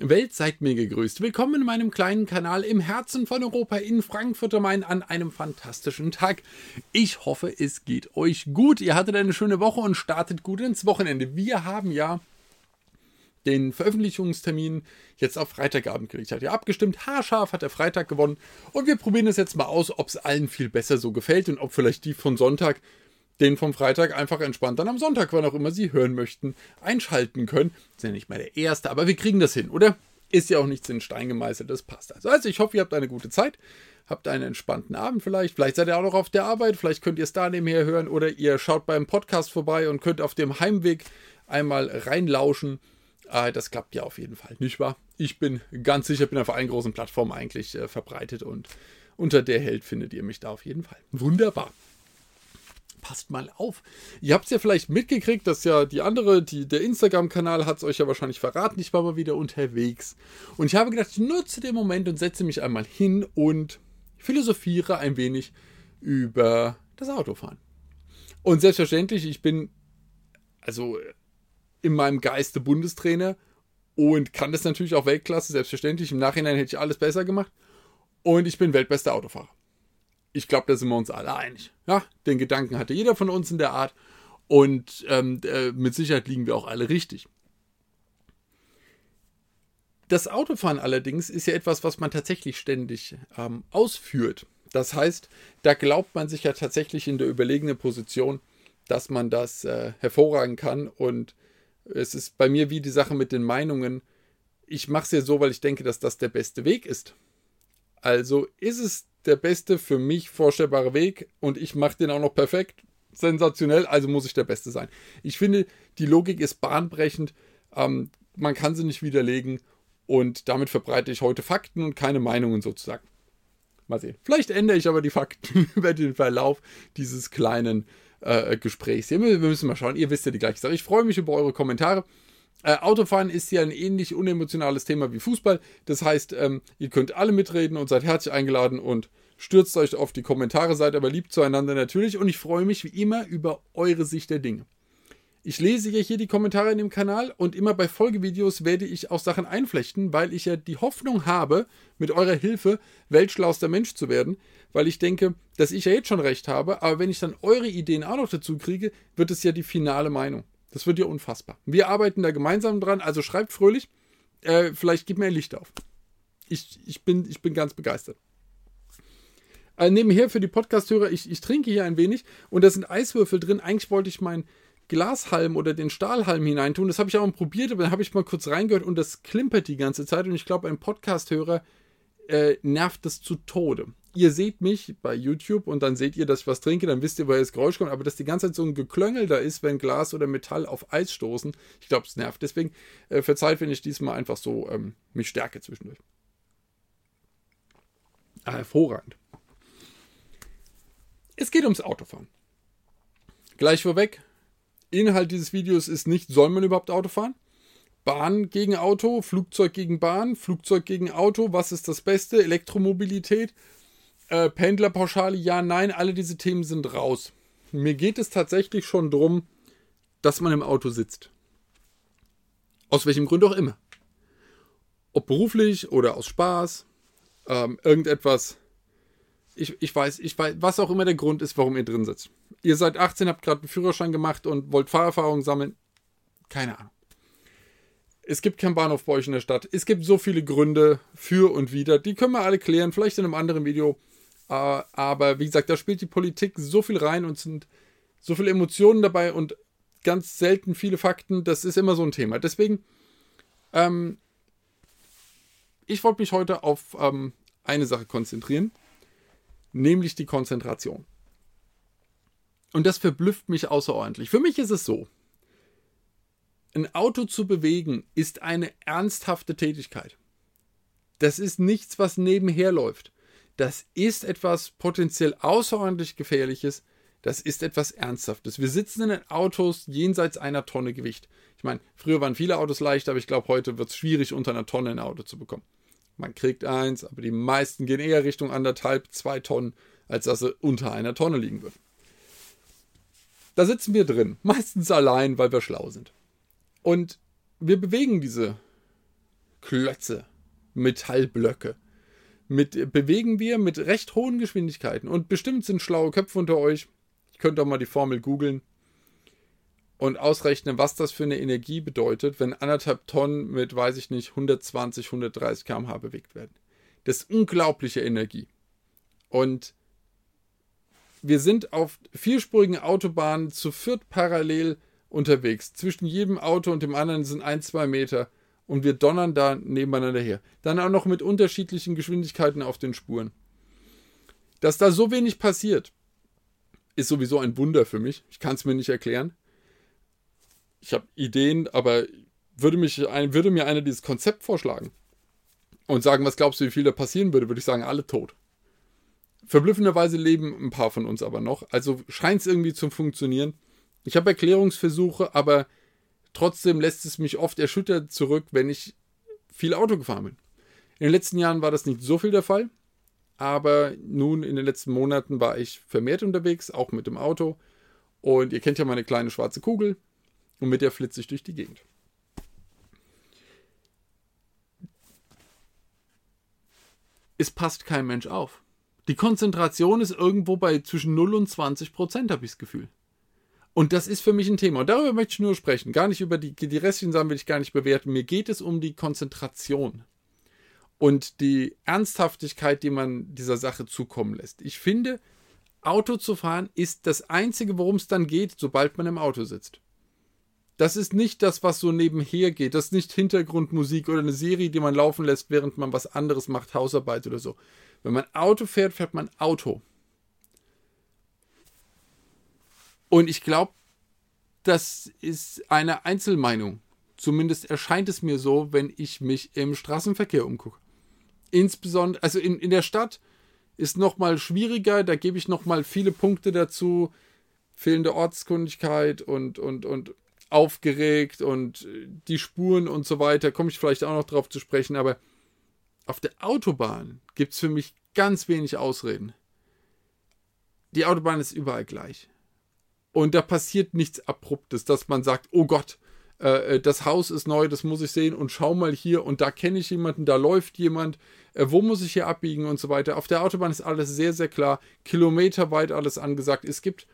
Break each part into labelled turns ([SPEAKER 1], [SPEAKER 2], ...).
[SPEAKER 1] Welt, seid mir gegrüßt. Willkommen in meinem kleinen Kanal im Herzen von Europa in Frankfurt am Main an einem fantastischen Tag. Ich hoffe, es geht euch gut. Ihr hattet eine schöne Woche und startet gut ins Wochenende. Wir haben ja den Veröffentlichungstermin jetzt auf Freitagabend gelegt. Hat ja abgestimmt. Haarscharf hat der Freitag gewonnen. Und wir probieren es jetzt mal aus, ob es allen viel besser so gefällt und ob vielleicht die von Sonntag den vom Freitag einfach entspannt dann am Sonntag, wann auch immer Sie hören möchten, einschalten können. Ist ja nicht mal der erste, aber wir kriegen das hin, oder? Ist ja auch nichts in Stein gemeißelt, das passt also. Also ich hoffe, ihr habt eine gute Zeit, habt einen entspannten Abend vielleicht. Vielleicht seid ihr auch noch auf der Arbeit, vielleicht könnt ihr es da nebenher hören oder ihr schaut beim Podcast vorbei und könnt auf dem Heimweg einmal reinlauschen. Äh, das klappt ja auf jeden Fall, nicht wahr? Ich bin ganz sicher, bin auf allen großen Plattformen eigentlich äh, verbreitet und unter der Held findet ihr mich da auf jeden Fall. Wunderbar passt mal auf. Ihr habt es ja vielleicht mitgekriegt, dass ja die andere, die, der Instagram-Kanal hat es euch ja wahrscheinlich verraten. Ich war mal wieder unterwegs. Und ich habe gedacht, ich nutze den Moment und setze mich einmal hin und philosophiere ein wenig über das Autofahren. Und selbstverständlich, ich bin also in meinem Geiste Bundestrainer und kann das natürlich auch Weltklasse, selbstverständlich. Im Nachhinein hätte ich alles besser gemacht. Und ich bin weltbester Autofahrer ich glaube, da sind wir uns alle einig. Ja, den Gedanken hatte jeder von uns in der Art und ähm, äh, mit Sicherheit liegen wir auch alle richtig. Das Autofahren allerdings ist ja etwas, was man tatsächlich ständig ähm, ausführt. Das heißt, da glaubt man sich ja tatsächlich in der überlegenen Position, dass man das äh, hervorragen kann. Und es ist bei mir wie die Sache mit den Meinungen. Ich mache es ja so, weil ich denke, dass das der beste Weg ist. Also ist es der beste für mich vorstellbare Weg und ich mache den auch noch perfekt. Sensationell, also muss ich der Beste sein. Ich finde, die Logik ist bahnbrechend. Ähm, man kann sie nicht widerlegen und damit verbreite ich heute Fakten und keine Meinungen sozusagen. Mal sehen. Vielleicht ändere ich aber die Fakten über den Verlauf dieses kleinen äh, Gesprächs. Wir müssen mal schauen. Ihr wisst ja die gleiche Sache. Ich freue mich über eure Kommentare. Äh, Autofahren ist ja ein ähnlich unemotionales Thema wie Fußball. Das heißt, ähm, ihr könnt alle mitreden und seid herzlich eingeladen und stürzt euch auf die Kommentare, seid aber lieb zueinander natürlich und ich freue mich wie immer über eure Sicht der Dinge. Ich lese ja hier die Kommentare in dem Kanal und immer bei Folgevideos werde ich auch Sachen einflechten, weil ich ja die Hoffnung habe, mit eurer Hilfe weltschlauster Mensch zu werden, weil ich denke, dass ich ja jetzt schon recht habe, aber wenn ich dann eure Ideen auch noch dazu kriege, wird es ja die finale Meinung. Das wird ja unfassbar. Wir arbeiten da gemeinsam dran, also schreibt fröhlich. Äh, vielleicht gibt mir ein Licht auf. Ich, ich, bin, ich bin ganz begeistert. Äh, nebenher für die Podcast-Hörer, ich, ich trinke hier ein wenig und da sind Eiswürfel drin. Eigentlich wollte ich meinen Glashalm oder den Stahlhalm hineintun. Das habe ich auch mal probiert, aber dann habe ich mal kurz reingehört und das klimpert die ganze Zeit. Und ich glaube, ein Podcast-Hörer äh, nervt das zu Tode ihr seht mich bei YouTube und dann seht ihr, dass ich was trinke, dann wisst ihr, woher das Geräusch kommt. Aber dass die ganze Zeit so ein Geklöngel da ist, wenn Glas oder Metall auf Eis stoßen, ich glaube, es nervt. Deswegen äh, verzeiht, wenn ich diesmal einfach so ähm, mich stärke zwischendurch. Ah, hervorragend. Es geht ums Autofahren. Gleich vorweg, Inhalt dieses Videos ist nicht, soll man überhaupt Auto fahren? Bahn gegen Auto, Flugzeug gegen Bahn, Flugzeug gegen Auto, was ist das Beste? Elektromobilität, äh, Pendlerpauschale, ja, nein, alle diese Themen sind raus. Mir geht es tatsächlich schon darum, dass man im Auto sitzt. Aus welchem Grund auch immer. Ob beruflich oder aus Spaß, ähm, irgendetwas. Ich, ich weiß, ich weiß, was auch immer der Grund ist, warum ihr drin sitzt. Ihr seid 18, habt gerade einen Führerschein gemacht und wollt Fahrerfahrung sammeln. Keine Ahnung. Es gibt keinen Bahnhof bei euch in der Stadt. Es gibt so viele Gründe für und wider. Die können wir alle klären, vielleicht in einem anderen Video. Äh, aber wie gesagt, da spielt die Politik so viel rein und sind so viele Emotionen dabei und ganz selten viele Fakten. Das ist immer so ein Thema. Deswegen, ähm, ich wollte mich heute auf ähm, eine Sache konzentrieren, nämlich die Konzentration. Und das verblüfft mich außerordentlich. Für mich ist es so, ein Auto zu bewegen ist eine ernsthafte Tätigkeit. Das ist nichts, was nebenher läuft das ist etwas potenziell außerordentlich Gefährliches. Das ist etwas Ernsthaftes. Wir sitzen in den Autos jenseits einer Tonne Gewicht. Ich meine, früher waren viele Autos leicht, aber ich glaube, heute wird es schwierig, unter einer Tonne ein Auto zu bekommen. Man kriegt eins, aber die meisten gehen eher Richtung anderthalb, zwei Tonnen, als dass sie unter einer Tonne liegen würden. Da sitzen wir drin, meistens allein, weil wir schlau sind. Und wir bewegen diese Klötze, Metallblöcke. Mit, bewegen wir mit recht hohen Geschwindigkeiten. Und bestimmt sind schlaue Köpfe unter euch. Ich könnte auch mal die Formel googeln und ausrechnen, was das für eine Energie bedeutet, wenn anderthalb Tonnen mit, weiß ich nicht, 120, 130 km/h bewegt werden. Das ist unglaubliche Energie. Und wir sind auf vierspurigen Autobahnen zu viert parallel unterwegs. Zwischen jedem Auto und dem anderen sind ein, zwei Meter. Und wir donnern da nebeneinander her. Dann auch noch mit unterschiedlichen Geschwindigkeiten auf den Spuren. Dass da so wenig passiert, ist sowieso ein Wunder für mich. Ich kann es mir nicht erklären. Ich habe Ideen, aber würde, mich würde mir einer dieses Konzept vorschlagen und sagen, was glaubst du, wie viel da passieren würde, würde ich sagen, alle tot. Verblüffenderweise leben ein paar von uns aber noch. Also scheint es irgendwie zu funktionieren. Ich habe Erklärungsversuche, aber trotzdem lässt es mich oft erschüttert zurück, wenn ich viel Auto gefahren bin. In den letzten Jahren war das nicht so viel der Fall, aber nun in den letzten Monaten war ich vermehrt unterwegs, auch mit dem Auto. Und ihr kennt ja meine kleine schwarze Kugel und mit der flitze ich durch die Gegend. Es passt kein Mensch auf. Die Konzentration ist irgendwo bei zwischen 0 und 20 Prozent, habe ich das Gefühl. Und das ist für mich ein Thema. Und darüber möchte ich nur sprechen. Gar nicht über die, die restlichen Sachen will ich gar nicht bewerten. Mir geht es um die Konzentration und die Ernsthaftigkeit, die man dieser Sache zukommen lässt. Ich finde, Auto zu fahren ist das Einzige, worum es dann geht, sobald man im Auto sitzt. Das ist nicht das, was so nebenher geht. Das ist nicht Hintergrundmusik oder eine Serie, die man laufen lässt, während man was anderes macht, Hausarbeit oder so. Wenn man Auto fährt, fährt man Auto. Und ich glaube, das ist eine Einzelmeinung. Zumindest erscheint es mir so, wenn ich mich im Straßenverkehr umgucke. Insbesondere, also in, in der Stadt ist noch mal schwieriger, da gebe ich noch mal viele Punkte dazu. Fehlende Ortskundigkeit und, und, und aufgeregt und die Spuren und so weiter, komme ich vielleicht auch noch drauf zu sprechen, aber auf der Autobahn gibt es für mich ganz wenig Ausreden. Die Autobahn ist überall gleich. Und da passiert nichts Abruptes, dass man sagt, oh Gott, äh, äh, das Haus ist neu, das muss ich sehen und schau mal hier und da kenne ich jemanden, da läuft jemand, äh, wo muss ich hier abbiegen und so weiter. Auf der Autobahn ist alles sehr, sehr klar, kilometerweit alles angesagt. Es gibt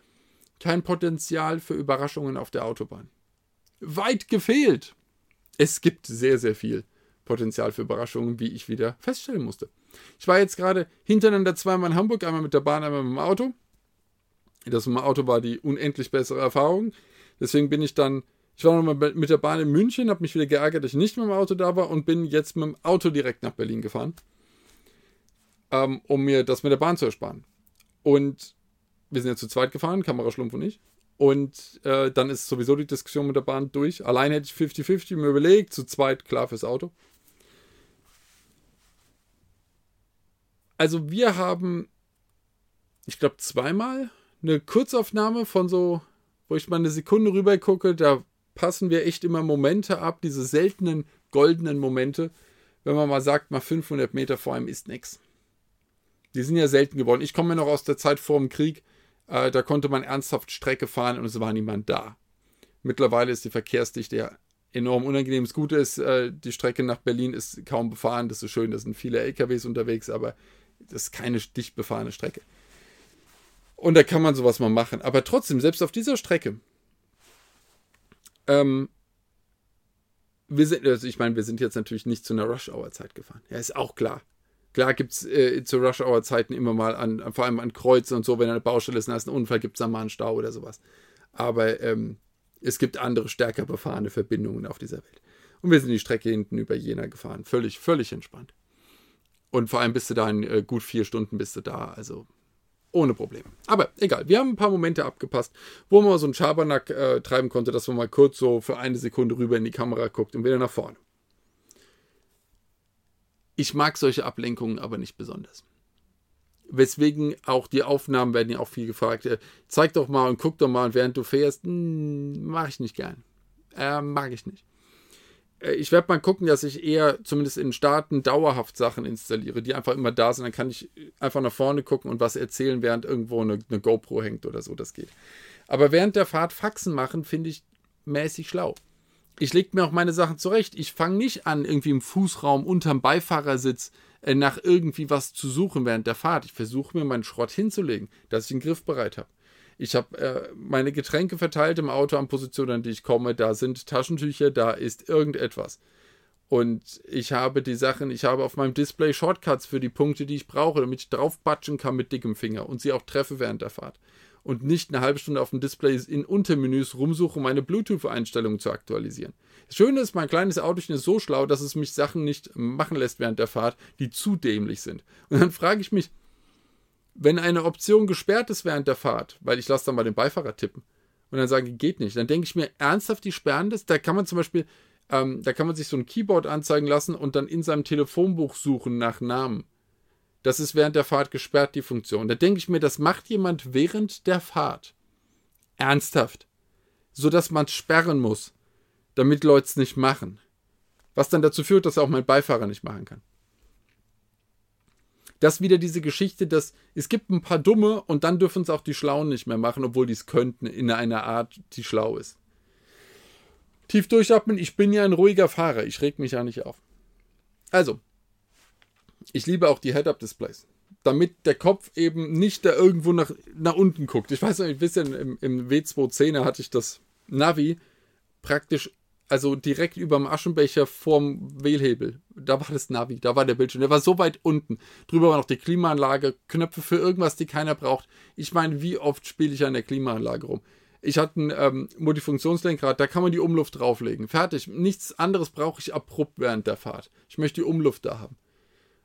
[SPEAKER 1] kein Potenzial für Überraschungen auf der Autobahn. Weit gefehlt. Es gibt sehr, sehr viel. Potenzial für Überraschungen, wie ich wieder feststellen musste. Ich war jetzt gerade hintereinander zweimal in Hamburg, einmal mit der Bahn, einmal mit dem Auto. Das Auto war die unendlich bessere Erfahrung. Deswegen bin ich dann, ich war nochmal mit der Bahn in München, habe mich wieder geärgert, dass ich nicht mit dem Auto da war und bin jetzt mit dem Auto direkt nach Berlin gefahren, ähm, um mir das mit der Bahn zu ersparen. Und wir sind ja zu zweit gefahren, Kameraschlumpf und ich. Und äh, dann ist sowieso die Diskussion mit der Bahn durch. Allein hätte ich 50-50 mir überlegt, zu zweit klar fürs Auto. Also wir haben, ich glaube, zweimal eine Kurzaufnahme von so, wo ich mal eine Sekunde rüber gucke, da passen wir echt immer Momente ab, diese seltenen goldenen Momente, wenn man mal sagt, mal 500 Meter vor einem ist nichts. Die sind ja selten geworden. Ich komme ja noch aus der Zeit vor dem Krieg, äh, da konnte man ernsthaft Strecke fahren und es war niemand da. Mittlerweile ist die Verkehrsdichte ja enorm unangenehm. Das Gute ist, äh, die Strecke nach Berlin ist kaum befahren, das ist schön, da sind viele LKWs unterwegs, aber das ist keine dicht befahrene Strecke. Und da kann man sowas mal machen. Aber trotzdem, selbst auf dieser Strecke, ähm, wir sind, also ich meine, wir sind jetzt natürlich nicht zu einer Rush-Hour-Zeit gefahren. Ja, ist auch klar. Klar gibt es äh, zu Rush-Hour-Zeiten immer mal an, vor allem an Kreuzen und so, wenn eine Baustelle ist und da ist ein Unfall, gibt es dann mal einen Stau oder sowas. Aber ähm, es gibt andere stärker befahrene Verbindungen auf dieser Welt. Und wir sind die Strecke hinten über Jena gefahren. Völlig, völlig entspannt. Und vor allem bist du da in äh, gut vier Stunden bist du da, also ohne Probleme. Aber egal, wir haben ein paar Momente abgepasst, wo man so einen Schabernack äh, treiben konnte, dass man mal kurz so für eine Sekunde rüber in die Kamera guckt und wieder nach vorne. Ich mag solche Ablenkungen aber nicht besonders. Weswegen auch die Aufnahmen werden ja auch viel gefragt. Äh, zeig doch mal und guck doch mal, während du fährst. Hm, mag ich nicht gern. Äh, mag ich nicht. Äh, ich werde mal gucken, dass ich eher zumindest in Staaten dauerhaft Sachen installiere, die einfach immer da sind. Dann kann ich einfach nach vorne gucken und was erzählen, während irgendwo eine, eine GoPro hängt oder so. Das geht. Aber während der Fahrt Faxen machen, finde ich mäßig schlau. ich lege mir auch meine Sachen zurecht. Ich fange nicht an, irgendwie im Fußraum unterm Beifahrersitz äh, nach irgendwie was zu suchen während der Fahrt. Ich versuche mir meinen Schrott hinzulegen, dass ich einen Griff bereit habe. Ich habe äh, meine Getränke verteilt im Auto an Positionen, an die ich komme. Da sind Taschentücher, da ist irgendetwas. Und ich habe die Sachen, ich habe auf meinem Display Shortcuts für die Punkte, die ich brauche, damit ich draufbatschen kann mit dickem Finger und sie auch treffe während der Fahrt. Und nicht eine halbe Stunde auf dem Display in Untermenüs rumsuche, um meine Bluetooth-Einstellungen zu aktualisieren. Das Schöne ist, mein kleines Auto ist so schlau, dass es mich Sachen nicht machen lässt während der Fahrt, die zu dämlich sind. Und dann frage ich mich, wenn eine Option gesperrt ist während der Fahrt, weil ich lasse dann mal den Beifahrer tippen und dann sage, geht nicht, dann denke ich mir, ernsthaft, die sperren das? Da kann man zum Beispiel ähm, da kann man sich so ein Keyboard anzeigen lassen und dann in seinem Telefonbuch suchen nach Namen. Das ist während der Fahrt gesperrt, die Funktion. Da denke ich mir, das macht jemand während der Fahrt. Ernsthaft. So dass man es sperren muss, damit Leute es nicht machen. Was dann dazu führt, dass auch mein Beifahrer nicht machen kann. Das wieder diese Geschichte, dass es gibt ein paar Dumme und dann dürfen es auch die Schlauen nicht mehr machen, obwohl die es könnten, in einer Art, die schlau ist. Tief durchatmen, ich bin ja ein ruhiger Fahrer, ich reg mich ja nicht auf. Also, ich liebe auch die Head-Up-Displays. Damit der Kopf eben nicht da irgendwo nach, nach unten guckt. Ich weiß noch ein bisschen, im, im W210er hatte ich das Navi praktisch, also direkt über dem Aschenbecher vorm Wählhebel. Da war das Navi, da war der Bildschirm. Der war so weit unten. Drüber war noch die Klimaanlage, Knöpfe für irgendwas, die keiner braucht. Ich meine, wie oft spiele ich an der Klimaanlage rum? Ich hatte ein ähm, Multifunktionslenkrad, da kann man die Umluft drauflegen. Fertig. Nichts anderes brauche ich abrupt während der Fahrt. Ich möchte die Umluft da haben.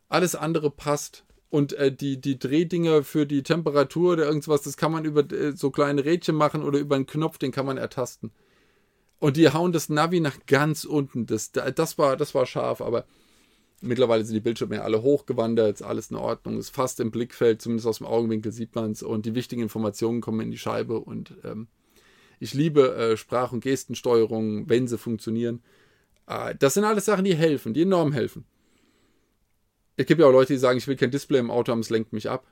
[SPEAKER 1] Alles andere passt. Und äh, die, die Drehdinger für die Temperatur oder irgendwas, das kann man über äh, so kleine Rädchen machen oder über einen Knopf, den kann man ertasten. Und die hauen das Navi nach ganz unten. Das, das, war, das war scharf, aber mittlerweile sind die Bildschirme ja alle hochgewandert, ist alles in Ordnung, ist fast im Blickfeld, zumindest aus dem Augenwinkel sieht man es und die wichtigen Informationen kommen in die Scheibe und ähm, ich liebe äh, Sprach- und Gestensteuerung, wenn sie funktionieren. Äh, das sind alles Sachen, die helfen, die enorm helfen. Es gibt ja auch Leute, die sagen, ich will kein Display im Auto haben, es lenkt mich ab.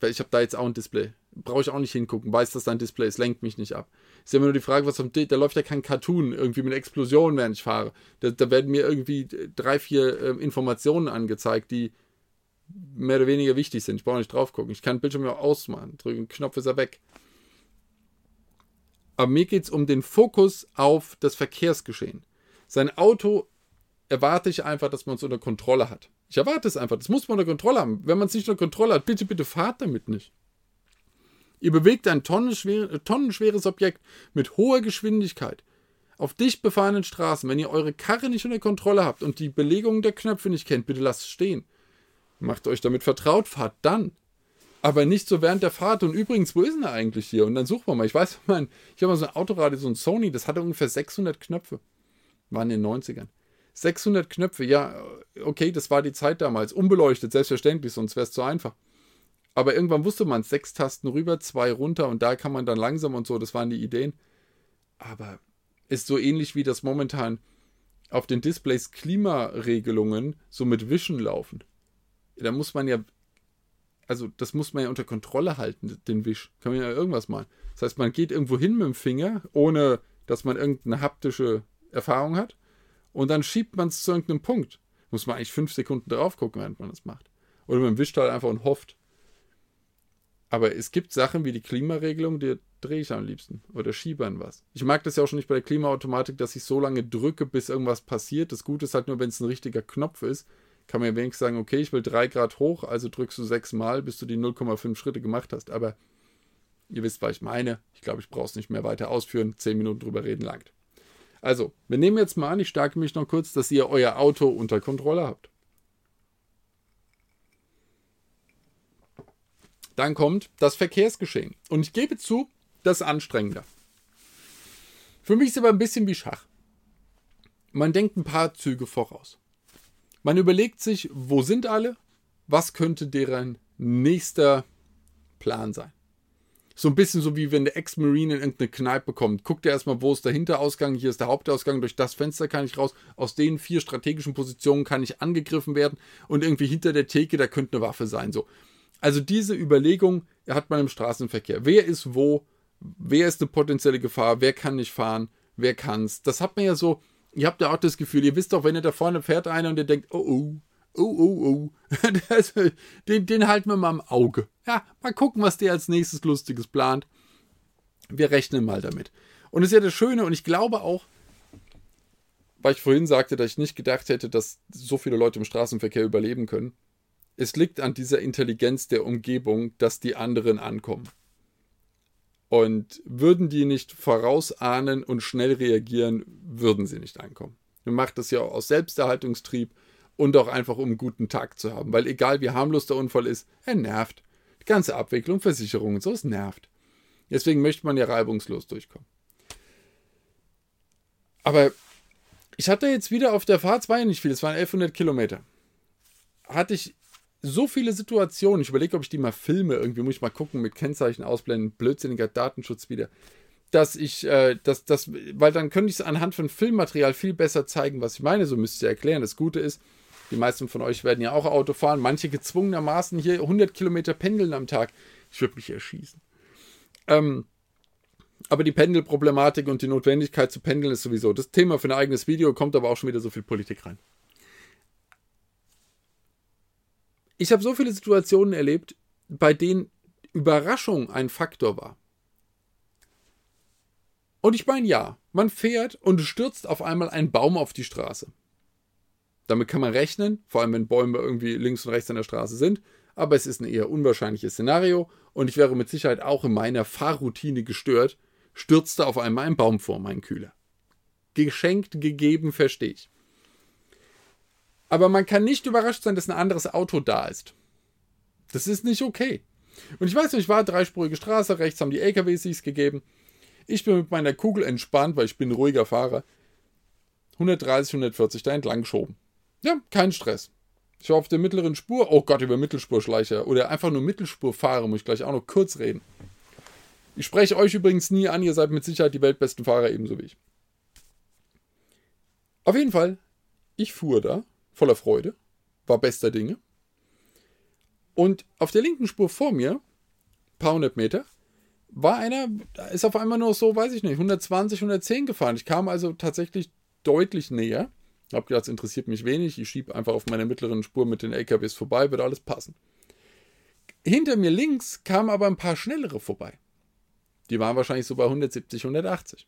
[SPEAKER 1] Weil ich habe da jetzt auch ein Display. Brauche ich auch nicht hingucken, weiß, dass da ein Display ist, lenkt mich nicht ab. Ist ja immer nur die Frage, was am da läuft ja kein Cartoon irgendwie mit Explosionen, während ich fahre. Da, da werden mir irgendwie drei, vier äh, Informationen angezeigt, die mehr oder weniger wichtig sind. Ich brauche nicht drauf gucken. Ich kann den Bildschirm ja ausmachen. Drücken Knopf ist er weg. Aber mir geht es um den Fokus auf das Verkehrsgeschehen. Sein Auto erwarte ich einfach, dass man es unter Kontrolle hat. Ich erwarte es einfach. Das muss man unter Kontrolle haben. Wenn man es nicht unter Kontrolle hat, bitte, bitte fahrt damit nicht. Ihr bewegt ein tonnenschwer, tonnenschweres Objekt mit hoher Geschwindigkeit auf dicht befahrenen Straßen. Wenn ihr eure Karre nicht unter Kontrolle habt und die Belegung der Knöpfe nicht kennt, bitte lasst es stehen. Macht euch damit vertraut, fahrt dann aber nicht so während der Fahrt. Und übrigens, wo ist denn er eigentlich hier? Und dann suchen wir mal. Ich weiß, mein, ich habe mal so ein Autoradio, so ein Sony, das hatte ungefähr 600 Knöpfe. War in den 90ern. 600 Knöpfe, ja, okay, das war die Zeit damals. Unbeleuchtet, selbstverständlich, sonst wäre es zu einfach. Aber irgendwann wusste man, sechs Tasten rüber, zwei runter und da kann man dann langsam und so, das waren die Ideen. Aber ist so ähnlich wie das momentan auf den Displays Klimaregelungen so mit Wischen laufen. Da muss man ja also das muss man ja unter Kontrolle halten, den Wisch. Kann man ja irgendwas machen. Das heißt, man geht irgendwo hin mit dem Finger, ohne dass man irgendeine haptische Erfahrung hat. Und dann schiebt man es zu irgendeinem Punkt. Muss man eigentlich fünf Sekunden drauf gucken, während man das macht. Oder man wischt halt einfach und hofft. Aber es gibt Sachen wie die Klimaregelung, die drehe ich am liebsten. Oder schiebern was. Ich mag das ja auch schon nicht bei der Klimaautomatik, dass ich so lange drücke, bis irgendwas passiert. Das Gute ist halt nur, wenn es ein richtiger Knopf ist kann man ja wenigstens sagen, okay, ich will 3 Grad hoch, also drückst du 6 Mal, bis du die 0,5 Schritte gemacht hast. Aber ihr wisst, was ich meine. Ich glaube, ich brauche es nicht mehr weiter ausführen. 10 Minuten drüber reden langt. Also, wir nehmen jetzt mal an, ich stärke mich noch kurz, dass ihr euer Auto unter Kontrolle habt. Dann kommt das Verkehrsgeschehen. Und ich gebe zu, das ist anstrengender. Für mich ist es aber ein bisschen wie Schach. Man denkt ein paar Züge voraus. Man überlegt sich, wo sind alle? Was könnte deren nächster Plan sein? So ein bisschen so wie wenn der Ex-Marine in irgendeine Kneipe kommt. Guckt er erstmal, wo ist der Hinterausgang, hier ist der Hauptausgang, durch das Fenster kann ich raus. Aus den vier strategischen Positionen kann ich angegriffen werden und irgendwie hinter der Theke, da könnte eine Waffe sein. So. Also diese Überlegung hat man im Straßenverkehr. Wer ist wo? Wer ist eine potenzielle Gefahr? Wer kann nicht fahren? Wer kann's? Das hat man ja so ihr habt ja auch das Gefühl, ihr wisst doch, wenn ihr da vorne fährt einer und ihr denkt, oh oh, oh oh oh, den, den halten wir mal im Auge. Ja, mal gucken, was der als nächstes Lustiges plant. Wir rechnen mal damit. Und das ist ja das Schöne und ich glaube auch, weil ich vorhin sagte, dass ich nicht gedacht hätte, dass so viele Leute im Straßenverkehr überleben können. Es liegt an dieser Intelligenz der Umgebung, dass die anderen ankommen. Und würden die nicht vorausahnen und schnell reagieren, würden sie nicht ankommen. Man macht das ja aus Selbsterhaltungstrieb und auch einfach, um einen guten Tag zu haben. Weil egal wie harmlos der Unfall ist, er nervt. Die ganze Abwicklung, Versicherungen, so, es nervt. Deswegen möchte man ja reibungslos durchkommen. Aber ich hatte jetzt wieder auf der Fahrt, es war ja nicht viel, es waren 1100 Kilometer, hatte ich so viele Situationen, ich überlege, ob ich die mal filme, irgendwie muss ich mal gucken, mit Kennzeichen ausblenden, blödsinniger Datenschutz wieder, dass ich, äh, dass, dass, weil dann könnte ich es anhand von Filmmaterial viel besser zeigen, was ich meine, so müsst ihr erklären. Das Gute ist, die meisten von euch werden ja auch Auto fahren, manche gezwungenermaßen hier 100 Kilometer pendeln am Tag. Ich würde mich erschießen. Ähm, aber die Pendelproblematik und die Notwendigkeit zu pendeln ist sowieso das Thema für ein eigenes Video, kommt aber auch schon wieder so viel Politik rein. Ich habe so viele Situationen erlebt, bei denen Überraschung ein Faktor war. Und ich meine, ja, man fährt und stürzt auf einmal ein Baum auf die Straße. Damit kann man rechnen, vor allem wenn Bäume irgendwie links und rechts an der Straße sind, aber es ist ein eher unwahrscheinliches Szenario und ich wäre mit Sicherheit auch in meiner Fahrroutine gestört, stürzte auf einmal ein Baum vor meinen Kühler. Geschenkt, gegeben, verstehe ich. Aber man kann nicht überrascht sein, dass ein anderes Auto da ist. Das ist nicht okay. Und ich weiß nicht, ich war dreispurige Straße, rechts haben die LKWs sich's gegeben. Ich bin mit meiner Kugel entspannt, weil ich bin ein ruhiger Fahrer. 130, 140 da entlang geschoben. Ja, kein Stress. Ich war auf der mittleren Spur. Oh Gott, über Mittelspurschleicher. Oder einfach nur Mittelspur fahre, muss ich gleich auch noch kurz reden. Ich spreche euch übrigens nie an, ihr seid mit Sicherheit die weltbesten Fahrer ebenso wie ich. Auf jeden Fall, ich fuhr da, voller Freude, war bester Dinge. Und auf der linken Spur vor mir, paar hundert Meter, war einer, ist auf einmal nur so, weiß ich nicht, 120, 110 gefahren. Ich kam also tatsächlich deutlich näher. Hab gedacht, das interessiert mich wenig. Ich schiebe einfach auf meiner mittleren Spur mit den LKWs vorbei, wird alles passen. Hinter mir links kamen aber ein paar schnellere vorbei. Die waren wahrscheinlich so bei 170, 180.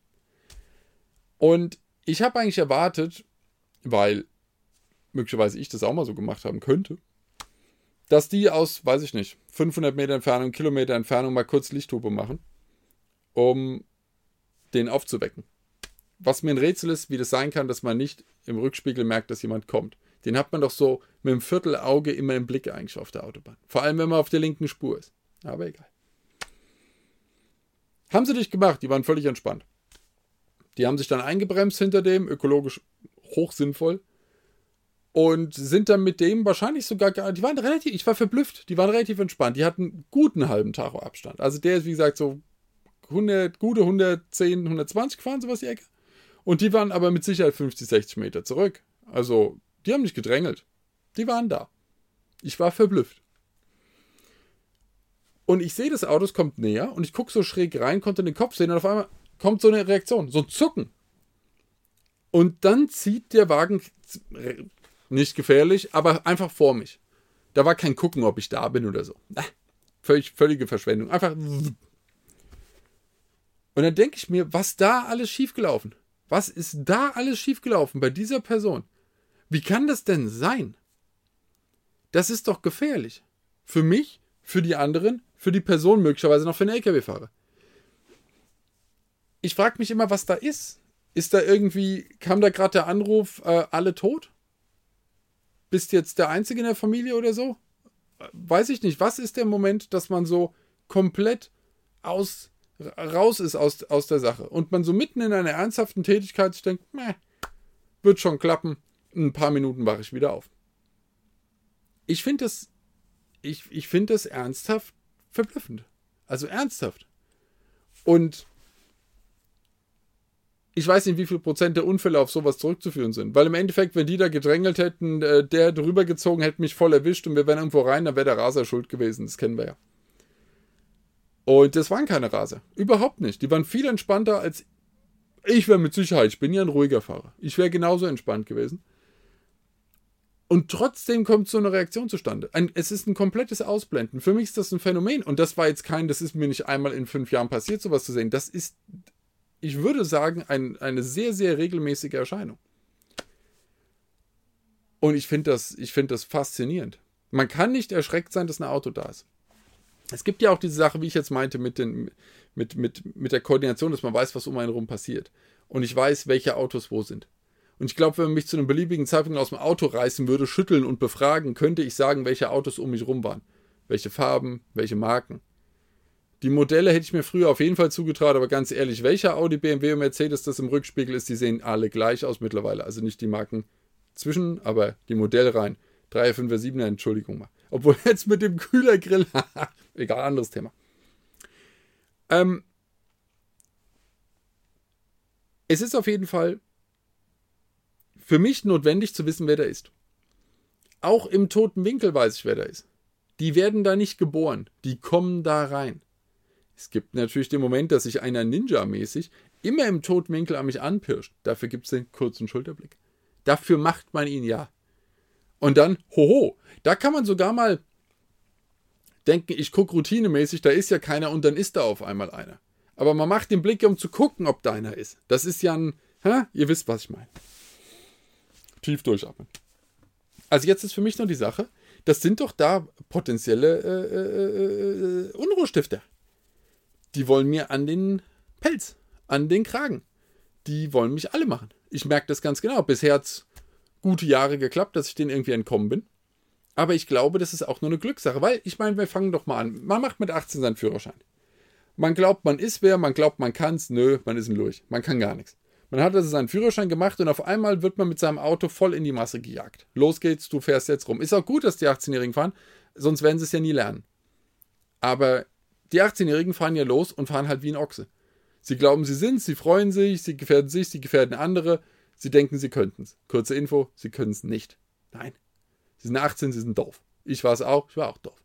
[SPEAKER 1] Und ich habe eigentlich erwartet, weil möglicherweise ich das auch mal so gemacht haben könnte, dass die aus, weiß ich nicht, 500 Meter Entfernung, Kilometer Entfernung mal kurz Lichthupe machen, um den aufzuwecken. Was mir ein Rätsel ist, wie das sein kann, dass man nicht im Rückspiegel merkt, dass jemand kommt. Den hat man doch so mit dem Viertelauge immer im Blick eigentlich auf der Autobahn. Vor allem, wenn man auf der linken Spur ist. Aber egal. Haben sie nicht gemacht, die waren völlig entspannt. Die haben sich dann eingebremst hinter dem, ökologisch hochsinnvoll. Und sind dann mit dem wahrscheinlich sogar, die waren relativ, ich war verblüfft, die waren relativ entspannt. Die hatten guten halben Tacho Abstand. Also der ist, wie gesagt, so 100, gute 110, 120 gefahren, sowas die Ecke. Und die waren aber mit Sicherheit 50, 60 Meter zurück. Also, die haben nicht gedrängelt. Die waren da. Ich war verblüfft. Und ich sehe das Auto, es kommt näher und ich gucke so schräg rein, konnte den Kopf sehen und auf einmal kommt so eine Reaktion, so ein Zucken. Und dann zieht der Wagen nicht gefährlich, aber einfach vor mich. Da war kein Gucken, ob ich da bin oder so. Völlig, völlige Verschwendung. Einfach. Und dann denke ich mir, was da alles schiefgelaufen? Was ist da alles schiefgelaufen bei dieser Person? Wie kann das denn sein? Das ist doch gefährlich. Für mich, für die anderen, für die Person möglicherweise noch für einen LKW-Fahrer. Ich frage mich immer, was da ist. Ist da irgendwie, kam da gerade der Anruf, äh, alle tot? Bist jetzt der Einzige in der Familie oder so? Weiß ich nicht. Was ist der Moment, dass man so komplett aus, raus ist aus, aus der Sache und man so mitten in einer ernsthaften Tätigkeit sich denkt, meh, wird schon klappen, in ein paar Minuten wache ich wieder auf. Ich finde das, ich, ich finde das ernsthaft verblüffend. Also ernsthaft. Und ich weiß nicht, wie viel Prozent der Unfälle auf sowas zurückzuführen sind. Weil im Endeffekt, wenn die da gedrängelt hätten, äh, der drüber gezogen hätte mich voll erwischt und wir wären irgendwo rein, dann wäre der Raser schuld gewesen. Das kennen wir ja. Und das waren keine Raser. Überhaupt nicht. Die waren viel entspannter als, Ich wäre mit Sicherheit, ich bin ja ein ruhiger Fahrer. Ich wäre genauso entspannt gewesen. Und trotzdem kommt so eine Reaktion zustande. Ein, es ist ein komplettes Ausblenden. Für mich ist das ein Phänomen. Und das war jetzt kein, das ist mir nicht einmal in fünf Jahren passiert, sowas zu sehen. Das ist, ich würde sagen, ein, eine sehr, sehr regelmäßige Erscheinung. Und ich finde das, find das faszinierend. Man kann nicht erschreckt sein, dass ein Auto da ist. Es gibt ja auch diese Sache, wie ich jetzt meinte, mit, den, mit, mit, mit der Koordination, dass man weiß, was um einen herum passiert. Und ich weiß, welche Autos wo sind. Und ich glaube, wenn man mich zu einem beliebigen Zeitpunkt aus dem Auto reißen würde, schütteln und befragen, könnte ich sagen, welche Autos um mich rum waren. Welche Farben, welche Marken. Die Modelle hätte ich mir früher auf jeden Fall zugetraut, aber ganz ehrlich, welcher Audi, BMW und Mercedes das im Rückspiegel ist, die sehen alle gleich aus mittlerweile. Also nicht die Marken zwischen, aber die Modellreihen. 3er, 5er, 7er, Entschuldigung mal. Obwohl jetzt mit dem Kühlergrill, egal, anderes Thema. Ähm, es ist auf jeden Fall für mich notwendig zu wissen, wer da ist. Auch im toten Winkel weiß ich, wer da ist. Die werden da nicht geboren, die kommen da rein. Es gibt natürlich den Moment, dass sich einer Ninja-mäßig immer im toten Winkel an mich anpirscht. Dafür gibt es den kurzen Schulterblick. Dafür macht man ihn ja. Und dann, hoho, da kann man sogar mal denken, ich gucke routinemäßig, da ist ja keiner und dann ist da auf einmal einer. Aber man macht den Blick, um zu gucken, ob da einer ist. Das ist ja ein, hä? ihr wisst, was ich meine. Tief durchatmen. Also jetzt ist für mich noch die Sache, das sind doch da potenzielle äh, äh, äh, Unruhestifter. Die wollen mir an den Pelz, an den Kragen. Die wollen mich alle machen. Ich merke das ganz genau. Bisher hat es gute Jahre geklappt, dass ich denen irgendwie entkommen bin. Aber ich glaube, das ist auch nur eine Glückssache, weil ich meine, wir fangen doch mal an. Man macht mit 18 seinen Führerschein. Man glaubt, man ist wer, man glaubt, man kann es. Nö, man ist ein Lurch. Man kann gar nichts. Man hat also seinen Führerschein gemacht und auf einmal wird man mit seinem Auto voll in die Masse gejagt. Los geht's, du fährst jetzt rum. Ist auch gut, dass die 18-Jährigen fahren, sonst werden sie es ja nie lernen. Aber die 18-Jährigen fahren ja los und fahren halt wie ein Ochse. Sie glauben, sie sind, sie freuen sich, sie gefährden sich, sie gefährden andere, sie denken, sie könnten es. Kurze Info, sie können es nicht. Nein. Sie sind 18, sie sind doof. Ich war es auch, ich war auch doof.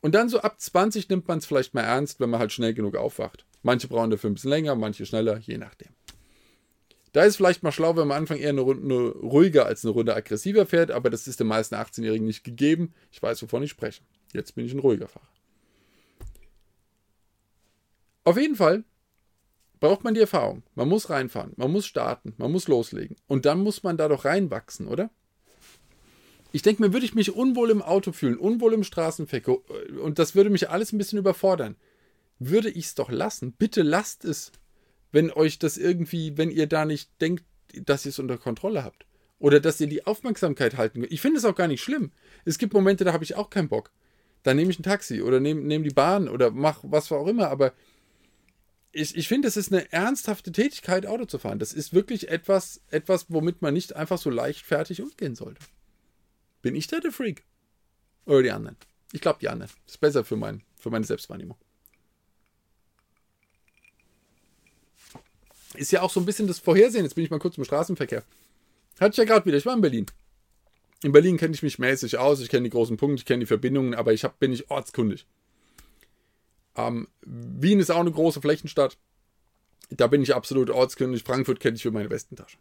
[SPEAKER 1] Und dann so ab 20 nimmt man es vielleicht mal ernst, wenn man halt schnell genug aufwacht. Manche brauchen dafür ein bisschen länger, manche schneller, je nachdem. Da ist vielleicht mal schlau, wenn man am Anfang eher eine Runde ruhiger als eine Runde aggressiver fährt, aber das ist den meisten 18-Jährigen nicht gegeben. Ich weiß, wovon ich spreche. Jetzt bin ich ein ruhiger Fahrer. Auf jeden Fall braucht man die Erfahrung. Man muss reinfahren, man muss starten, man muss loslegen. Und dann muss man da doch reinwachsen, oder? Ich denke mir, würde ich mich unwohl im Auto fühlen, unwohl im Straßenverkehr und das würde mich alles ein bisschen überfordern. Würde ich es doch lassen. Bitte lasst es wenn euch das irgendwie, wenn ihr da nicht denkt, dass ihr es unter Kontrolle habt. Oder dass ihr die Aufmerksamkeit halten könnt. Ich finde es auch gar nicht schlimm. Es gibt Momente, da habe ich auch keinen Bock. Da nehme ich ein Taxi oder nehme nehm die Bahn oder mach was auch immer. Aber ich, ich finde, es ist eine ernsthafte Tätigkeit, Auto zu fahren. Das ist wirklich etwas, etwas, womit man nicht einfach so leichtfertig umgehen sollte. Bin ich da der Freak? Oder die anderen? Ich glaube, die anderen. Ist besser für, mein, für meine Selbstwahrnehmung. ist ja auch so ein bisschen das Vorhersehen. Jetzt bin ich mal kurz im Straßenverkehr. Hatte ich ja gerade wieder. Ich war in Berlin. In Berlin kenne ich mich mäßig aus. Ich kenne die großen Punkte, ich kenne die Verbindungen, aber ich hab, bin nicht ortskundig. Ähm, Wien ist auch eine große Flächenstadt. Da bin ich absolut ortskundig. Frankfurt kenne ich für meine Westentasche.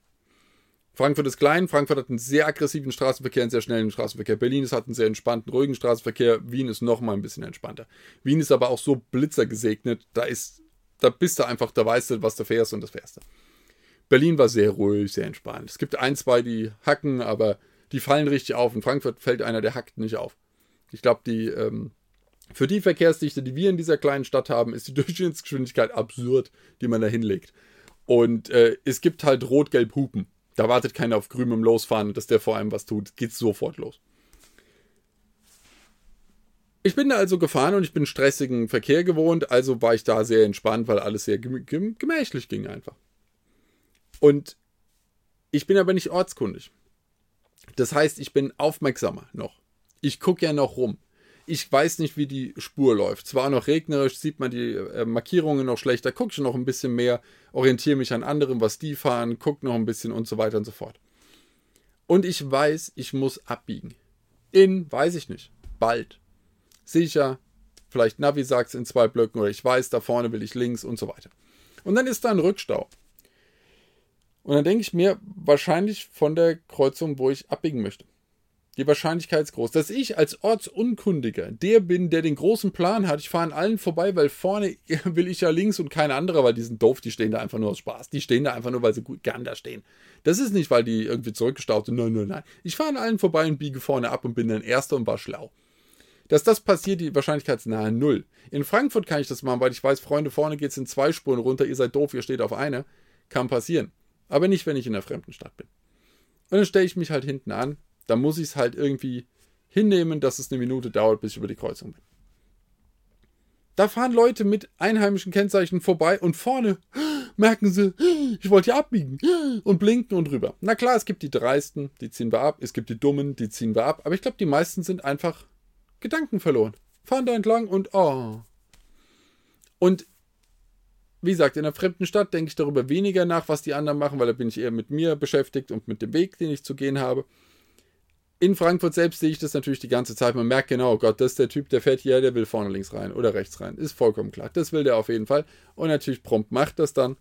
[SPEAKER 1] Frankfurt ist klein. Frankfurt hat einen sehr aggressiven Straßenverkehr, einen sehr schnellen Straßenverkehr. Berlin hat einen sehr entspannten, ruhigen Straßenverkehr. Wien ist noch mal ein bisschen entspannter. Wien ist aber auch so blitzergesegnet. Da ist da bist du einfach, da weißt du, was du fährst und das fährst du. Berlin war sehr ruhig, sehr entspannt. Es gibt ein, zwei, die hacken, aber die fallen richtig auf. In Frankfurt fällt einer, der hackt nicht auf. Ich glaube, die, ähm, für die Verkehrsdichte, die wir in dieser kleinen Stadt haben, ist die Durchschnittsgeschwindigkeit absurd, die man da hinlegt. Und äh, es gibt halt rot-gelb Hupen. Da wartet keiner auf grünem Losfahren, dass der vor allem was tut. Geht sofort los. Ich bin da also gefahren und ich bin stressigen Verkehr gewohnt, also war ich da sehr entspannt, weil alles sehr gemächlich ging einfach. Und ich bin aber nicht ortskundig. Das heißt, ich bin aufmerksamer noch. Ich gucke ja noch rum. Ich weiß nicht, wie die Spur läuft. Zwar noch regnerisch, sieht man die äh, Markierungen noch schlechter, gucke ich noch ein bisschen mehr, orientiere mich an anderen, was die fahren, gucke noch ein bisschen und so weiter und so fort. Und ich weiß, ich muss abbiegen. In, weiß ich nicht, bald sicher, vielleicht Navi sagt es in zwei Blöcken oder ich weiß, da vorne will ich links und so weiter. Und dann ist da ein Rückstau. Und dann denke ich mir, wahrscheinlich von der Kreuzung, wo ich abbiegen möchte. Die Wahrscheinlichkeit ist groß, dass ich als Ortsunkundiger der bin, der den großen Plan hat. Ich fahre an allen vorbei, weil vorne will ich ja links und kein anderer, weil die sind doof, die stehen da einfach nur aus Spaß. Die stehen da einfach nur, weil sie gut gern da stehen. Das ist nicht, weil die irgendwie zurückgestaut sind. Nein, nein, nein. Ich fahre an allen vorbei und biege vorne ab und bin dann Erster und war schlau. Dass das passiert, die Wahrscheinlichkeit ist nahe Null. In Frankfurt kann ich das machen, weil ich weiß, Freunde, vorne geht es in zwei Spuren runter, ihr seid doof, ihr steht auf eine. Kann passieren. Aber nicht, wenn ich in einer fremden Stadt bin. Und dann stelle ich mich halt hinten an, da muss ich es halt irgendwie hinnehmen, dass es eine Minute dauert, bis ich über die Kreuzung bin. Da fahren Leute mit einheimischen Kennzeichen vorbei und vorne merken sie, ich wollte hier abbiegen und blinken und rüber. Na klar, es gibt die Dreisten, die ziehen wir ab, es gibt die Dummen, die ziehen wir ab, aber ich glaube, die meisten sind einfach Gedanken verloren. Fahren da entlang und oh. Und wie gesagt, in einer fremden Stadt denke ich darüber weniger nach, was die anderen machen, weil da bin ich eher mit mir beschäftigt und mit dem Weg, den ich zu gehen habe in Frankfurt selbst sehe ich das natürlich die ganze Zeit. Man merkt genau, oh Gott, das ist der Typ, der fährt hier, der will vorne links rein oder rechts rein. Ist vollkommen klar. Das will der auf jeden Fall. Und natürlich prompt macht das dann.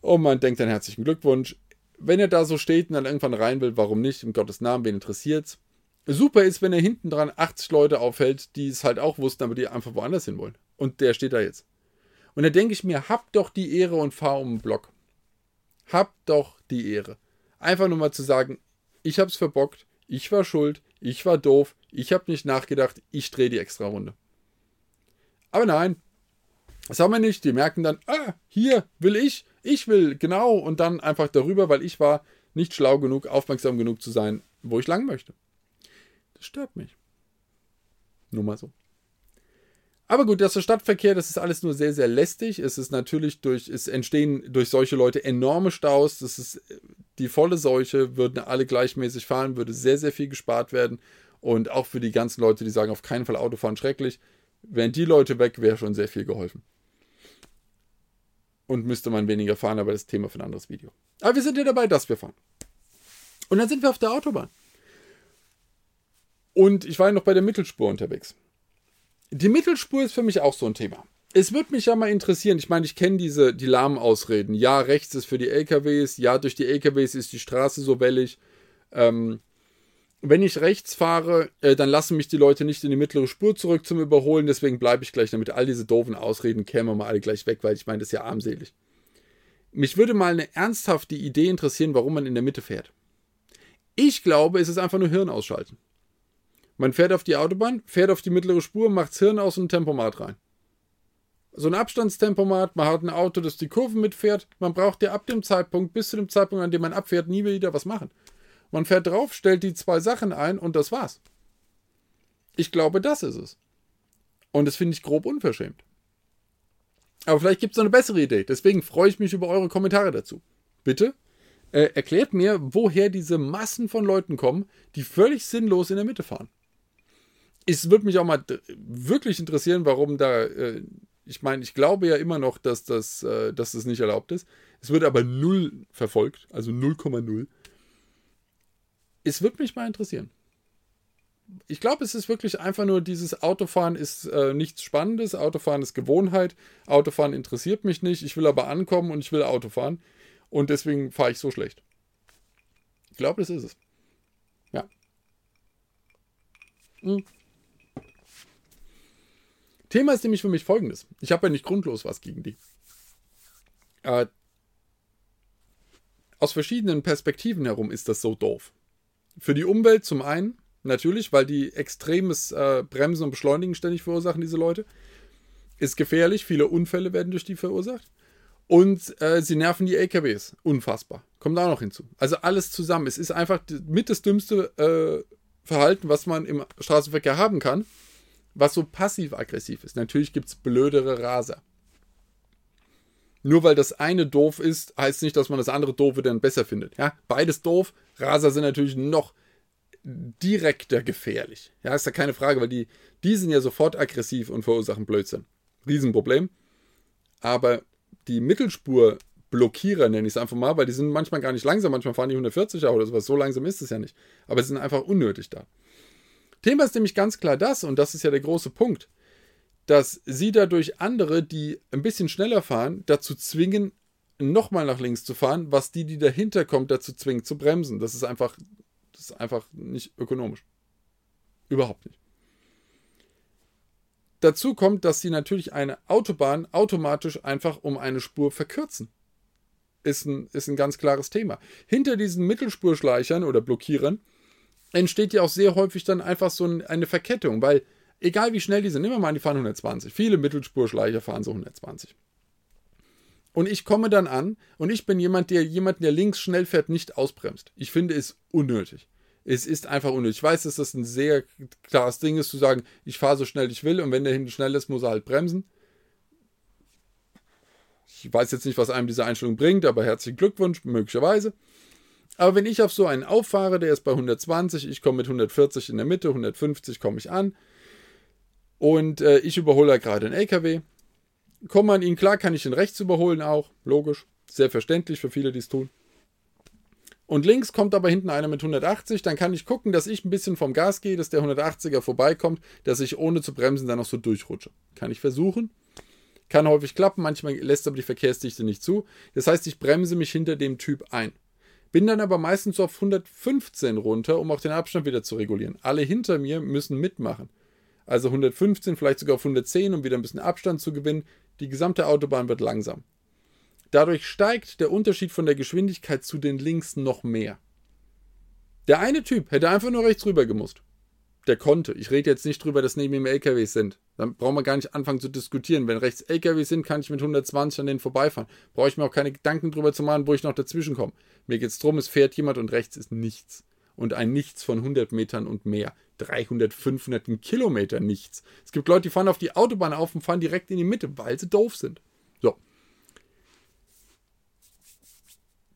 [SPEAKER 1] Und man denkt dann herzlichen Glückwunsch. Wenn er da so steht und dann irgendwann rein will, warum nicht? Im Gottes Namen, wen interessiert's? Super ist, wenn er hinten dran 80 Leute aufhält, die es halt auch wussten, aber die einfach woanders hin wollen. Und der steht da jetzt. Und da denke ich mir, hab doch die Ehre und fahr um den Block. Hab doch die Ehre. Einfach nur mal zu sagen, ich hab's verbockt, ich war schuld, ich war doof, ich hab nicht nachgedacht, ich drehe die extra Runde. Aber nein, das haben wir nicht. Die merken dann, ah, hier will ich, ich will, genau, und dann einfach darüber, weil ich war nicht schlau genug, aufmerksam genug zu sein, wo ich lang möchte. Das stört mich. Nur mal so. Aber gut, das ist Stadtverkehr, das ist alles nur sehr, sehr lästig. Es ist natürlich durch, es entstehen durch solche Leute enorme Staus. Das ist die volle Seuche, würden alle gleichmäßig fahren, würde sehr, sehr viel gespart werden. Und auch für die ganzen Leute, die sagen, auf keinen Fall Autofahren schrecklich, wären die Leute weg, wäre schon sehr viel geholfen. Und müsste man weniger fahren, aber das Thema für ein anderes Video. Aber wir sind ja dabei, dass wir fahren. Und dann sind wir auf der Autobahn. Und ich war ja noch bei der Mittelspur unterwegs. Die Mittelspur ist für mich auch so ein Thema. Es würde mich ja mal interessieren, ich meine, ich kenne diese, die Lahmausreden. Ja, rechts ist für die LKWs, ja, durch die LKWs ist die Straße so wellig. Ähm, wenn ich rechts fahre, äh, dann lassen mich die Leute nicht in die mittlere Spur zurück zum Überholen, deswegen bleibe ich gleich damit. All diese doofen Ausreden kämen wir mal alle gleich weg, weil ich meine, das ist ja armselig. Mich würde mal eine ernsthafte Idee interessieren, warum man in der Mitte fährt. Ich glaube, es ist einfach nur Hirn ausschalten. Man fährt auf die Autobahn, fährt auf die mittlere Spur, macht das Hirn aus und ein Tempomat rein. So ein Abstandstempomat, man hat ein Auto, das die Kurven mitfährt. Man braucht ja ab dem Zeitpunkt bis zu dem Zeitpunkt, an dem man abfährt, nie wieder was machen. Man fährt drauf, stellt die zwei Sachen ein und das war's. Ich glaube, das ist es. Und das finde ich grob unverschämt. Aber vielleicht gibt es noch eine bessere Idee. Deswegen freue ich mich über eure Kommentare dazu. Bitte äh, erklärt mir, woher diese Massen von Leuten kommen, die völlig sinnlos in der Mitte fahren es würde mich auch mal wirklich interessieren, warum da, äh, ich meine, ich glaube ja immer noch, dass das, äh, dass das nicht erlaubt ist. Es wird aber null verfolgt, also 0,0. Es würde mich mal interessieren. Ich glaube, es ist wirklich einfach nur dieses Autofahren ist äh, nichts Spannendes, Autofahren ist Gewohnheit, Autofahren interessiert mich nicht, ich will aber ankommen und ich will Autofahren und deswegen fahre ich so schlecht. Ich glaube, das ist es. Ja. Hm. Thema ist nämlich für mich folgendes. Ich habe ja nicht grundlos was gegen die. Äh, aus verschiedenen Perspektiven herum ist das so doof. Für die Umwelt zum einen, natürlich, weil die extremes äh, Bremsen und Beschleunigen ständig verursachen, diese Leute. Ist gefährlich, viele Unfälle werden durch die verursacht. Und äh, sie nerven die LKWs. Unfassbar. Kommt auch noch hinzu. Also alles zusammen. Es ist einfach mit das dümmste äh, Verhalten, was man im Straßenverkehr haben kann was so passiv-aggressiv ist. Natürlich gibt es blödere Raser. Nur weil das eine doof ist, heißt nicht, dass man das andere doofe dann besser findet. Ja, beides doof. Raser sind natürlich noch direkter gefährlich. Ja, ist ja keine Frage, weil die, die sind ja sofort aggressiv und verursachen Blödsinn. Riesenproblem. Aber die Mittelspur-Blockierer nenne ich es einfach mal, weil die sind manchmal gar nicht langsam, manchmal fahren die 140 oder sowas. So langsam ist es ja nicht. Aber sie sind einfach unnötig da. Thema ist nämlich ganz klar das, und das ist ja der große Punkt, dass sie dadurch andere, die ein bisschen schneller fahren, dazu zwingen, nochmal nach links zu fahren, was die, die dahinter kommt, dazu zwingt zu bremsen. Das ist einfach, das ist einfach nicht ökonomisch. Überhaupt nicht. Dazu kommt, dass sie natürlich eine Autobahn automatisch einfach um eine Spur verkürzen. Ist ein, ist ein ganz klares Thema. Hinter diesen Mittelspurschleichern oder Blockierern entsteht ja auch sehr häufig dann einfach so eine Verkettung, weil egal wie schnell die sind, nehmen wir mal an, die fahren 120. Viele Mittelspurschleicher fahren so 120. Und ich komme dann an und ich bin jemand, der jemanden, der links schnell fährt, nicht ausbremst. Ich finde es unnötig. Es ist einfach unnötig. Ich weiß, dass das ein sehr klares Ding ist, zu sagen, ich fahre so schnell ich will und wenn der hinten schnell ist, muss er halt bremsen. Ich weiß jetzt nicht, was einem diese Einstellung bringt, aber herzlichen Glückwunsch, möglicherweise. Aber wenn ich auf so einen auffahre, der ist bei 120, ich komme mit 140 in der Mitte, 150 komme ich an und äh, ich überhole gerade einen LKW. Komme an ihn klar, kann ich ihn rechts überholen auch, logisch, sehr verständlich für viele, die es tun. Und links kommt aber hinten einer mit 180, dann kann ich gucken, dass ich ein bisschen vom Gas gehe, dass der 180er vorbeikommt, dass ich ohne zu bremsen dann noch so durchrutsche. Kann ich versuchen. Kann häufig klappen, manchmal lässt aber die Verkehrsdichte nicht zu. Das heißt, ich bremse mich hinter dem Typ ein. Bin dann aber meistens so auf 115 runter, um auch den Abstand wieder zu regulieren. Alle hinter mir müssen mitmachen. Also 115, vielleicht sogar auf 110, um wieder ein bisschen Abstand zu gewinnen. Die gesamte Autobahn wird langsam. Dadurch steigt der Unterschied von der Geschwindigkeit zu den Links noch mehr. Der eine Typ hätte einfach nur rechts rüber gemusst. Der konnte. Ich rede jetzt nicht drüber, dass neben ihm LKWs sind. Dann brauchen wir gar nicht anfangen zu diskutieren. Wenn rechts LKWs sind, kann ich mit 120 an denen vorbeifahren. Brauche ich mir auch keine Gedanken drüber zu machen, wo ich noch dazwischen komme. Mir geht es darum, es fährt jemand und rechts ist nichts. Und ein Nichts von 100 Metern und mehr. 300, 500 Kilometer nichts. Es gibt Leute, die fahren auf die Autobahn auf und fahren direkt in die Mitte, weil sie doof sind. So.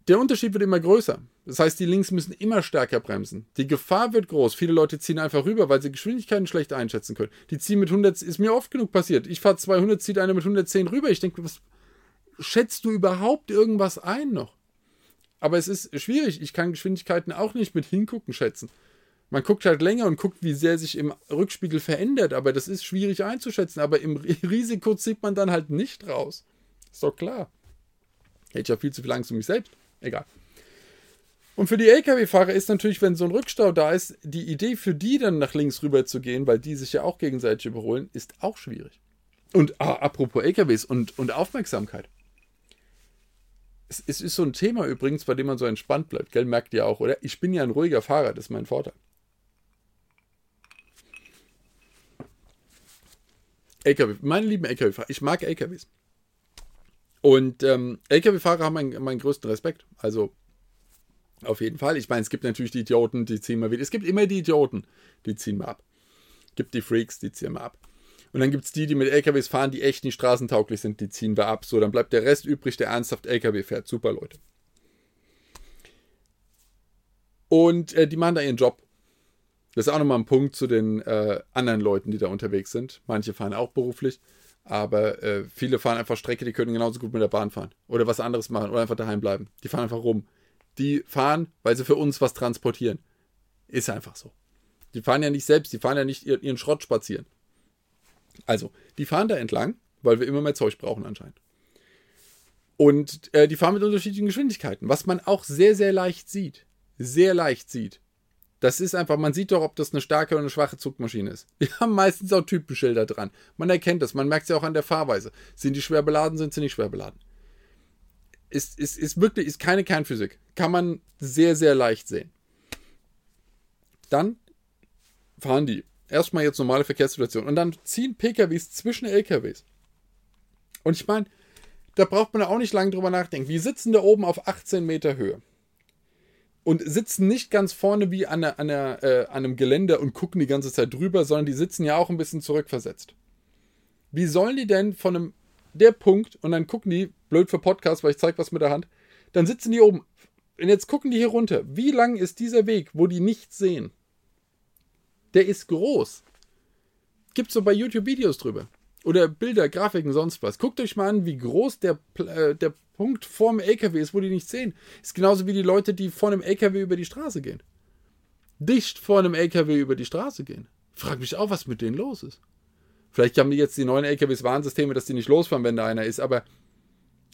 [SPEAKER 1] Der Unterschied wird immer größer. Das heißt, die Links müssen immer stärker bremsen. Die Gefahr wird groß. Viele Leute ziehen einfach rüber, weil sie Geschwindigkeiten schlecht einschätzen können. Die ziehen mit 100, ist mir oft genug passiert. Ich fahre 200, zieht einer mit 110 rüber. Ich denke, was schätzt du überhaupt irgendwas ein noch? Aber es ist schwierig. Ich kann Geschwindigkeiten auch nicht mit hingucken schätzen. Man guckt halt länger und guckt, wie sehr sich im Rückspiegel verändert. Aber das ist schwierig einzuschätzen. Aber im Risiko zieht man dann halt nicht raus. Ist doch klar. Hätte ich ja viel zu viel Angst um mich selbst. Egal. Und für die Lkw-Fahrer ist natürlich, wenn so ein Rückstau da ist, die Idee für die dann nach links rüber zu gehen, weil die sich ja auch gegenseitig überholen, ist auch schwierig. Und ah, apropos LKWs und, und Aufmerksamkeit. Es, es, ist so ein Thema übrigens, bei dem man so entspannt bleibt, gell? Merkt ihr auch, oder? Ich bin ja ein ruhiger Fahrer, das ist mein Vorteil. LKW, meine lieben LKW-Fahrer, ich mag LKWs. Und ähm, Lkw-Fahrer haben meinen, meinen größten Respekt. Also auf jeden Fall. Ich meine, es gibt natürlich die Idioten, die ziehen mal wieder. Es gibt immer die Idioten, die ziehen mal ab. Gibt die Freaks, die ziehen mal ab. Und dann gibt es die, die mit LKWs fahren, die echt nicht straßentauglich sind, die ziehen wir ab. So, dann bleibt der Rest übrig, der ernsthaft LKW fährt. Super, Leute. Und äh, die machen da ihren Job. Das ist auch nochmal ein Punkt zu den äh, anderen Leuten, die da unterwegs sind. Manche fahren auch beruflich. Aber äh, viele fahren einfach Strecke, die können genauso gut mit der Bahn fahren. Oder was anderes machen oder einfach daheim bleiben. Die fahren einfach rum. Die fahren, weil sie für uns was transportieren. Ist einfach so. Die fahren ja nicht selbst, die fahren ja nicht ihren Schrott spazieren. Also, die fahren da entlang, weil wir immer mehr Zeug brauchen anscheinend. Und äh, die fahren mit unterschiedlichen Geschwindigkeiten, was man auch sehr, sehr leicht sieht. Sehr leicht sieht. Das ist einfach, man sieht doch, ob das eine starke oder eine schwache Zugmaschine ist. Die haben meistens auch Typenschilder dran. Man erkennt das, man merkt es ja auch an der Fahrweise. Sind die schwer beladen, sind sie nicht schwer beladen. Ist, ist, ist wirklich, ist keine Kernphysik. Kann man sehr, sehr leicht sehen. Dann fahren die erstmal jetzt normale Verkehrssituation und dann ziehen PKWs zwischen LKWs. Und ich meine, da braucht man auch nicht lange drüber nachdenken. Wir sitzen da oben auf 18 Meter Höhe und sitzen nicht ganz vorne wie an, einer, an, einer, äh, an einem Geländer und gucken die ganze Zeit drüber, sondern die sitzen ja auch ein bisschen zurückversetzt. Wie sollen die denn von einem, der Punkt, und dann gucken die, blöd für Podcast, weil ich zeige was mit der Hand, dann sitzen die oben. Und jetzt gucken die hier runter. Wie lang ist dieser Weg, wo die nichts sehen? Der ist groß. Gibt's so bei YouTube Videos drüber. Oder Bilder, Grafiken, sonst was. Guckt euch mal an, wie groß der, äh, der Punkt vorm LKW ist, wo die nicht sehen. Ist genauso wie die Leute, die vor einem LKW über die Straße gehen. Dicht vor einem LKW über die Straße gehen. Frag mich auch, was mit denen los ist. Vielleicht haben die jetzt die neuen LKWs Warnsysteme, dass die nicht losfahren, wenn da einer ist, aber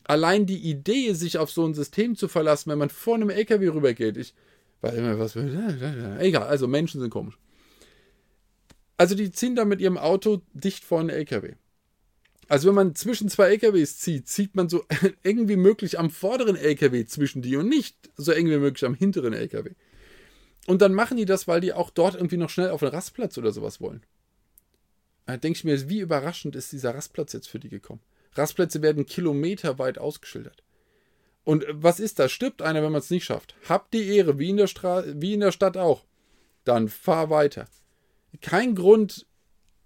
[SPEAKER 1] allein die Idee, sich auf so ein System zu verlassen, wenn man vor einem LKW rübergeht, ich weiß immer, was, egal, also Menschen sind komisch. Also die ziehen da mit ihrem Auto dicht vor einen LKW. Also wenn man zwischen zwei LKWs zieht, zieht man so irgendwie möglich am vorderen LKW zwischen die und nicht so irgendwie möglich am hinteren LKW. Und dann machen die das, weil die auch dort irgendwie noch schnell auf einen Rastplatz oder sowas wollen. Da denke ich mir, wie überraschend ist dieser Rastplatz jetzt für die gekommen. Rastplätze werden kilometerweit ausgeschildert. Und was ist das? Stirbt einer, wenn man es nicht schafft? Habt die Ehre, wie in, der Stra wie in der Stadt auch. Dann fahr weiter. Kein Grund,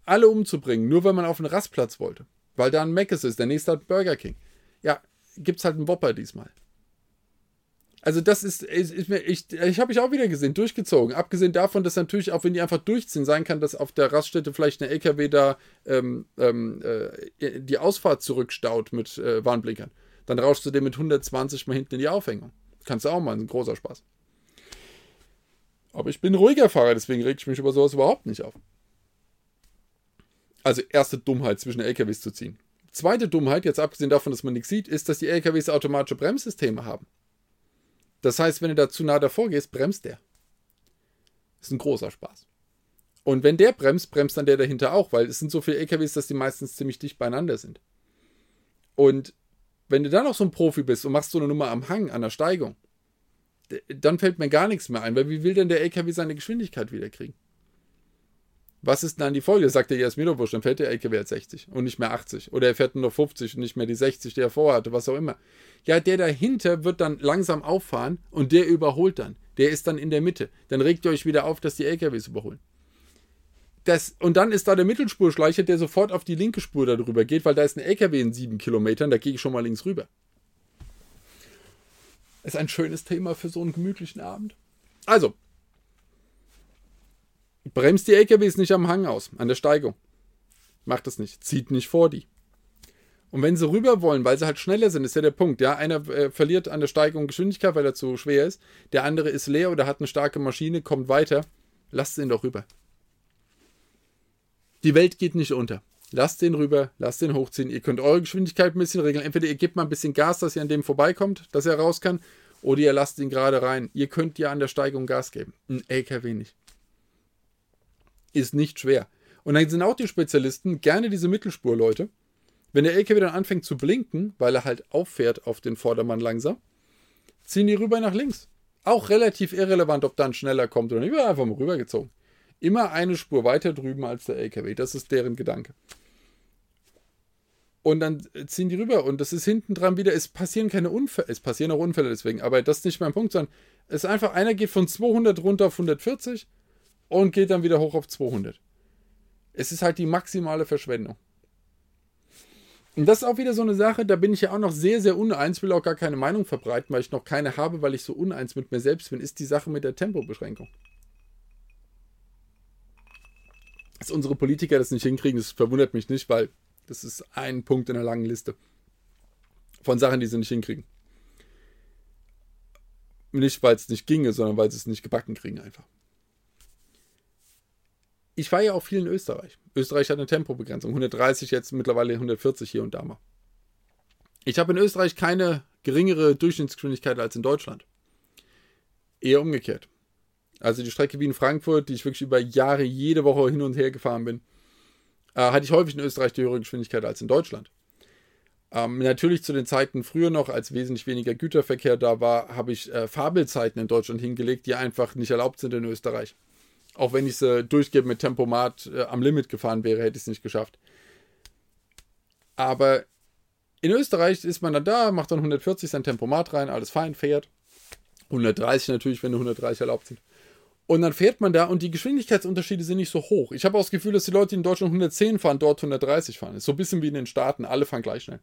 [SPEAKER 1] alle umzubringen, nur weil man auf einen Rastplatz wollte. Weil da ein Mc's ist, der nächste hat Burger King. Ja, gibt's halt einen Whopper diesmal. Also das ist, ist, ist mir, ich, ich habe mich auch wieder gesehen, durchgezogen. Abgesehen davon, dass natürlich auch, wenn die einfach durchziehen, sein kann, dass auf der Raststätte vielleicht eine LKW da ähm, ähm, äh, die Ausfahrt zurückstaut mit äh, Warnblinkern. Dann rauschst du dir mit 120 mal hinten in die Aufhängung. Kannst du auch mal, ein großer Spaß. Aber ich bin ruhiger Fahrer, deswegen reg ich mich über sowas überhaupt nicht auf. Also erste Dummheit, zwischen LKWs zu ziehen. Zweite Dummheit, jetzt abgesehen davon, dass man nichts sieht, ist, dass die LKWs automatische Bremssysteme haben. Das heißt, wenn du da zu nah davor gehst, bremst der. Das ist ein großer Spaß. Und wenn der bremst, bremst dann der dahinter auch, weil es sind so viele LKWs, dass die meistens ziemlich dicht beieinander sind. Und wenn du dann noch so ein Profi bist und machst so eine Nummer am Hang, an der Steigung, dann fällt mir gar nichts mehr ein, weil wie will denn der LKW seine Geschwindigkeit wieder kriegen? Was ist dann die Folge? Sagt der Jasminobusch, dann fährt der LKW jetzt 60 und nicht mehr 80. Oder er fährt nur 50 und nicht mehr die 60, die er vorhatte, was auch immer. Ja, der dahinter wird dann langsam auffahren und der überholt dann. Der ist dann in der Mitte. Dann regt ihr euch wieder auf, dass die LKWs überholen. Das, und dann ist da der Mittelspurschleicher, der sofort auf die linke Spur darüber geht, weil da ist ein LKW in sieben Kilometern, da gehe ich schon mal links rüber. Ist ein schönes Thema für so einen gemütlichen Abend. Also, Bremst die LKWs nicht am Hang aus, an der Steigung. Macht das nicht. Zieht nicht vor die. Und wenn sie rüber wollen, weil sie halt schneller sind, ist ja der Punkt. Ja, einer äh, verliert an der Steigung Geschwindigkeit, weil er zu schwer ist. Der andere ist leer oder hat eine starke Maschine, kommt weiter. Lasst ihn doch rüber. Die Welt geht nicht unter. Lasst den rüber, lasst den hochziehen. Ihr könnt eure Geschwindigkeit ein bisschen regeln. Entweder ihr gebt mal ein bisschen Gas, dass ihr an dem vorbeikommt, dass er raus kann, oder ihr lasst ihn gerade rein. Ihr könnt ja an der Steigung Gas geben. Ein LKW nicht ist nicht schwer. Und dann sind auch die Spezialisten gerne diese Mittelspurleute. Wenn der LKW dann anfängt zu blinken, weil er halt auffährt auf den Vordermann langsam, ziehen die rüber nach links. Auch relativ irrelevant, ob dann schneller kommt oder nicht. Wird einfach mal rübergezogen. Immer eine Spur weiter drüben als der LKW. Das ist deren Gedanke. Und dann ziehen die rüber. Und das ist hinten dran wieder, es passieren keine Unfälle. Es passieren auch Unfälle deswegen. Aber das ist nicht mein Punkt, sondern es ist einfach, einer geht von 200 runter auf 140 und geht dann wieder hoch auf 200. Es ist halt die maximale Verschwendung. Und das ist auch wieder so eine Sache, da bin ich ja auch noch sehr, sehr uneins, will auch gar keine Meinung verbreiten, weil ich noch keine habe, weil ich so uneins mit mir selbst bin, ist die Sache mit der Tempobeschränkung. Dass unsere Politiker das nicht hinkriegen, das verwundert mich nicht, weil das ist ein Punkt in einer langen Liste von Sachen, die sie nicht hinkriegen. Nicht, weil es nicht ginge, sondern weil sie es nicht gebacken kriegen einfach ich war ja auch viel in Österreich. Österreich hat eine Tempobegrenzung. 130, jetzt mittlerweile 140 hier und da mal. Ich habe in Österreich keine geringere Durchschnittsgeschwindigkeit als in Deutschland. Eher umgekehrt. Also die Strecke wie in Frankfurt, die ich wirklich über Jahre jede Woche hin und her gefahren bin, äh, hatte ich häufig in Österreich die höhere Geschwindigkeit als in Deutschland. Ähm, natürlich zu den Zeiten früher noch, als wesentlich weniger Güterverkehr da war, habe ich äh, Fabelzeiten in Deutschland hingelegt, die einfach nicht erlaubt sind in Österreich. Auch wenn ich sie durchgehend mit Tempomat äh, am Limit gefahren wäre, hätte ich es nicht geschafft. Aber in Österreich ist man dann da, macht dann 140 sein Tempomat rein, alles fein, fährt. 130 natürlich, wenn nur 130 erlaubt sind. Und dann fährt man da und die Geschwindigkeitsunterschiede sind nicht so hoch. Ich habe auch das Gefühl, dass die Leute, die in Deutschland 110 fahren, dort 130 fahren. ist so ein bisschen wie in den Staaten, alle fahren gleich schnell.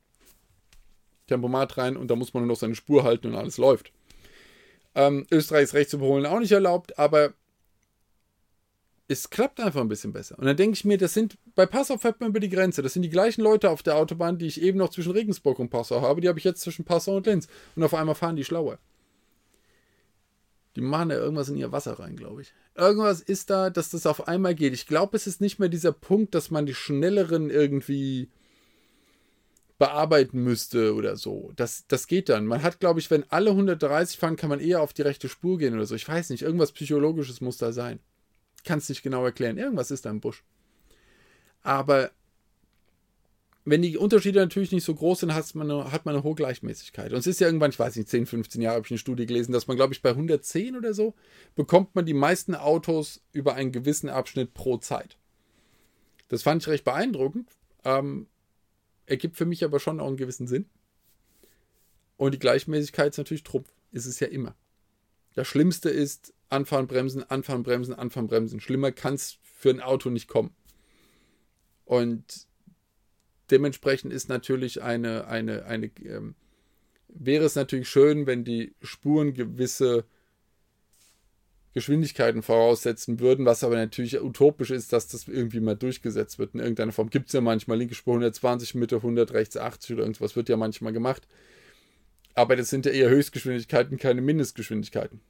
[SPEAKER 1] Tempomat rein und da muss man nur noch seine Spur halten und alles läuft. Ähm, Österreich ist rechts überholen auch nicht erlaubt, aber es klappt einfach ein bisschen besser. Und dann denke ich mir, das sind, bei Passau fährt man über die Grenze. Das sind die gleichen Leute auf der Autobahn, die ich eben noch zwischen Regensburg und Passau habe. Die habe ich jetzt zwischen Passau und Linz. Und auf einmal fahren die schlauer. Die machen da irgendwas in ihr Wasser rein, glaube ich. Irgendwas ist da, dass das auf einmal geht. Ich glaube, es ist nicht mehr dieser Punkt, dass man die schnelleren irgendwie bearbeiten müsste oder so. Das, das geht dann. Man hat, glaube ich, wenn alle 130 fahren, kann man eher auf die rechte Spur gehen oder so. Ich weiß nicht, irgendwas Psychologisches muss da sein. Kann es nicht genau erklären. Irgendwas ist da im Busch. Aber wenn die Unterschiede natürlich nicht so groß sind, hat man, eine, hat man eine hohe Gleichmäßigkeit. Und es ist ja irgendwann, ich weiß nicht, 10, 15 Jahre habe ich eine Studie gelesen, dass man, glaube ich, bei 110 oder so bekommt man die meisten Autos über einen gewissen Abschnitt pro Zeit. Das fand ich recht beeindruckend. Ähm, ergibt für mich aber schon auch einen gewissen Sinn. Und die Gleichmäßigkeit ist natürlich Trumpf. Ist es ja immer. Das Schlimmste ist anfahren, bremsen, anfahren, bremsen, anfahren, bremsen. Schlimmer kann es für ein Auto nicht kommen. Und dementsprechend ist natürlich eine, eine, eine, ähm, wäre es natürlich schön, wenn die Spuren gewisse Geschwindigkeiten voraussetzen würden, was aber natürlich utopisch ist, dass das irgendwie mal durchgesetzt wird in irgendeiner Form. Gibt es ja manchmal linke Spur 120, Mitte 100, rechts 80 oder irgendwas, wird ja manchmal gemacht. Aber das sind ja eher Höchstgeschwindigkeiten, keine Mindestgeschwindigkeiten.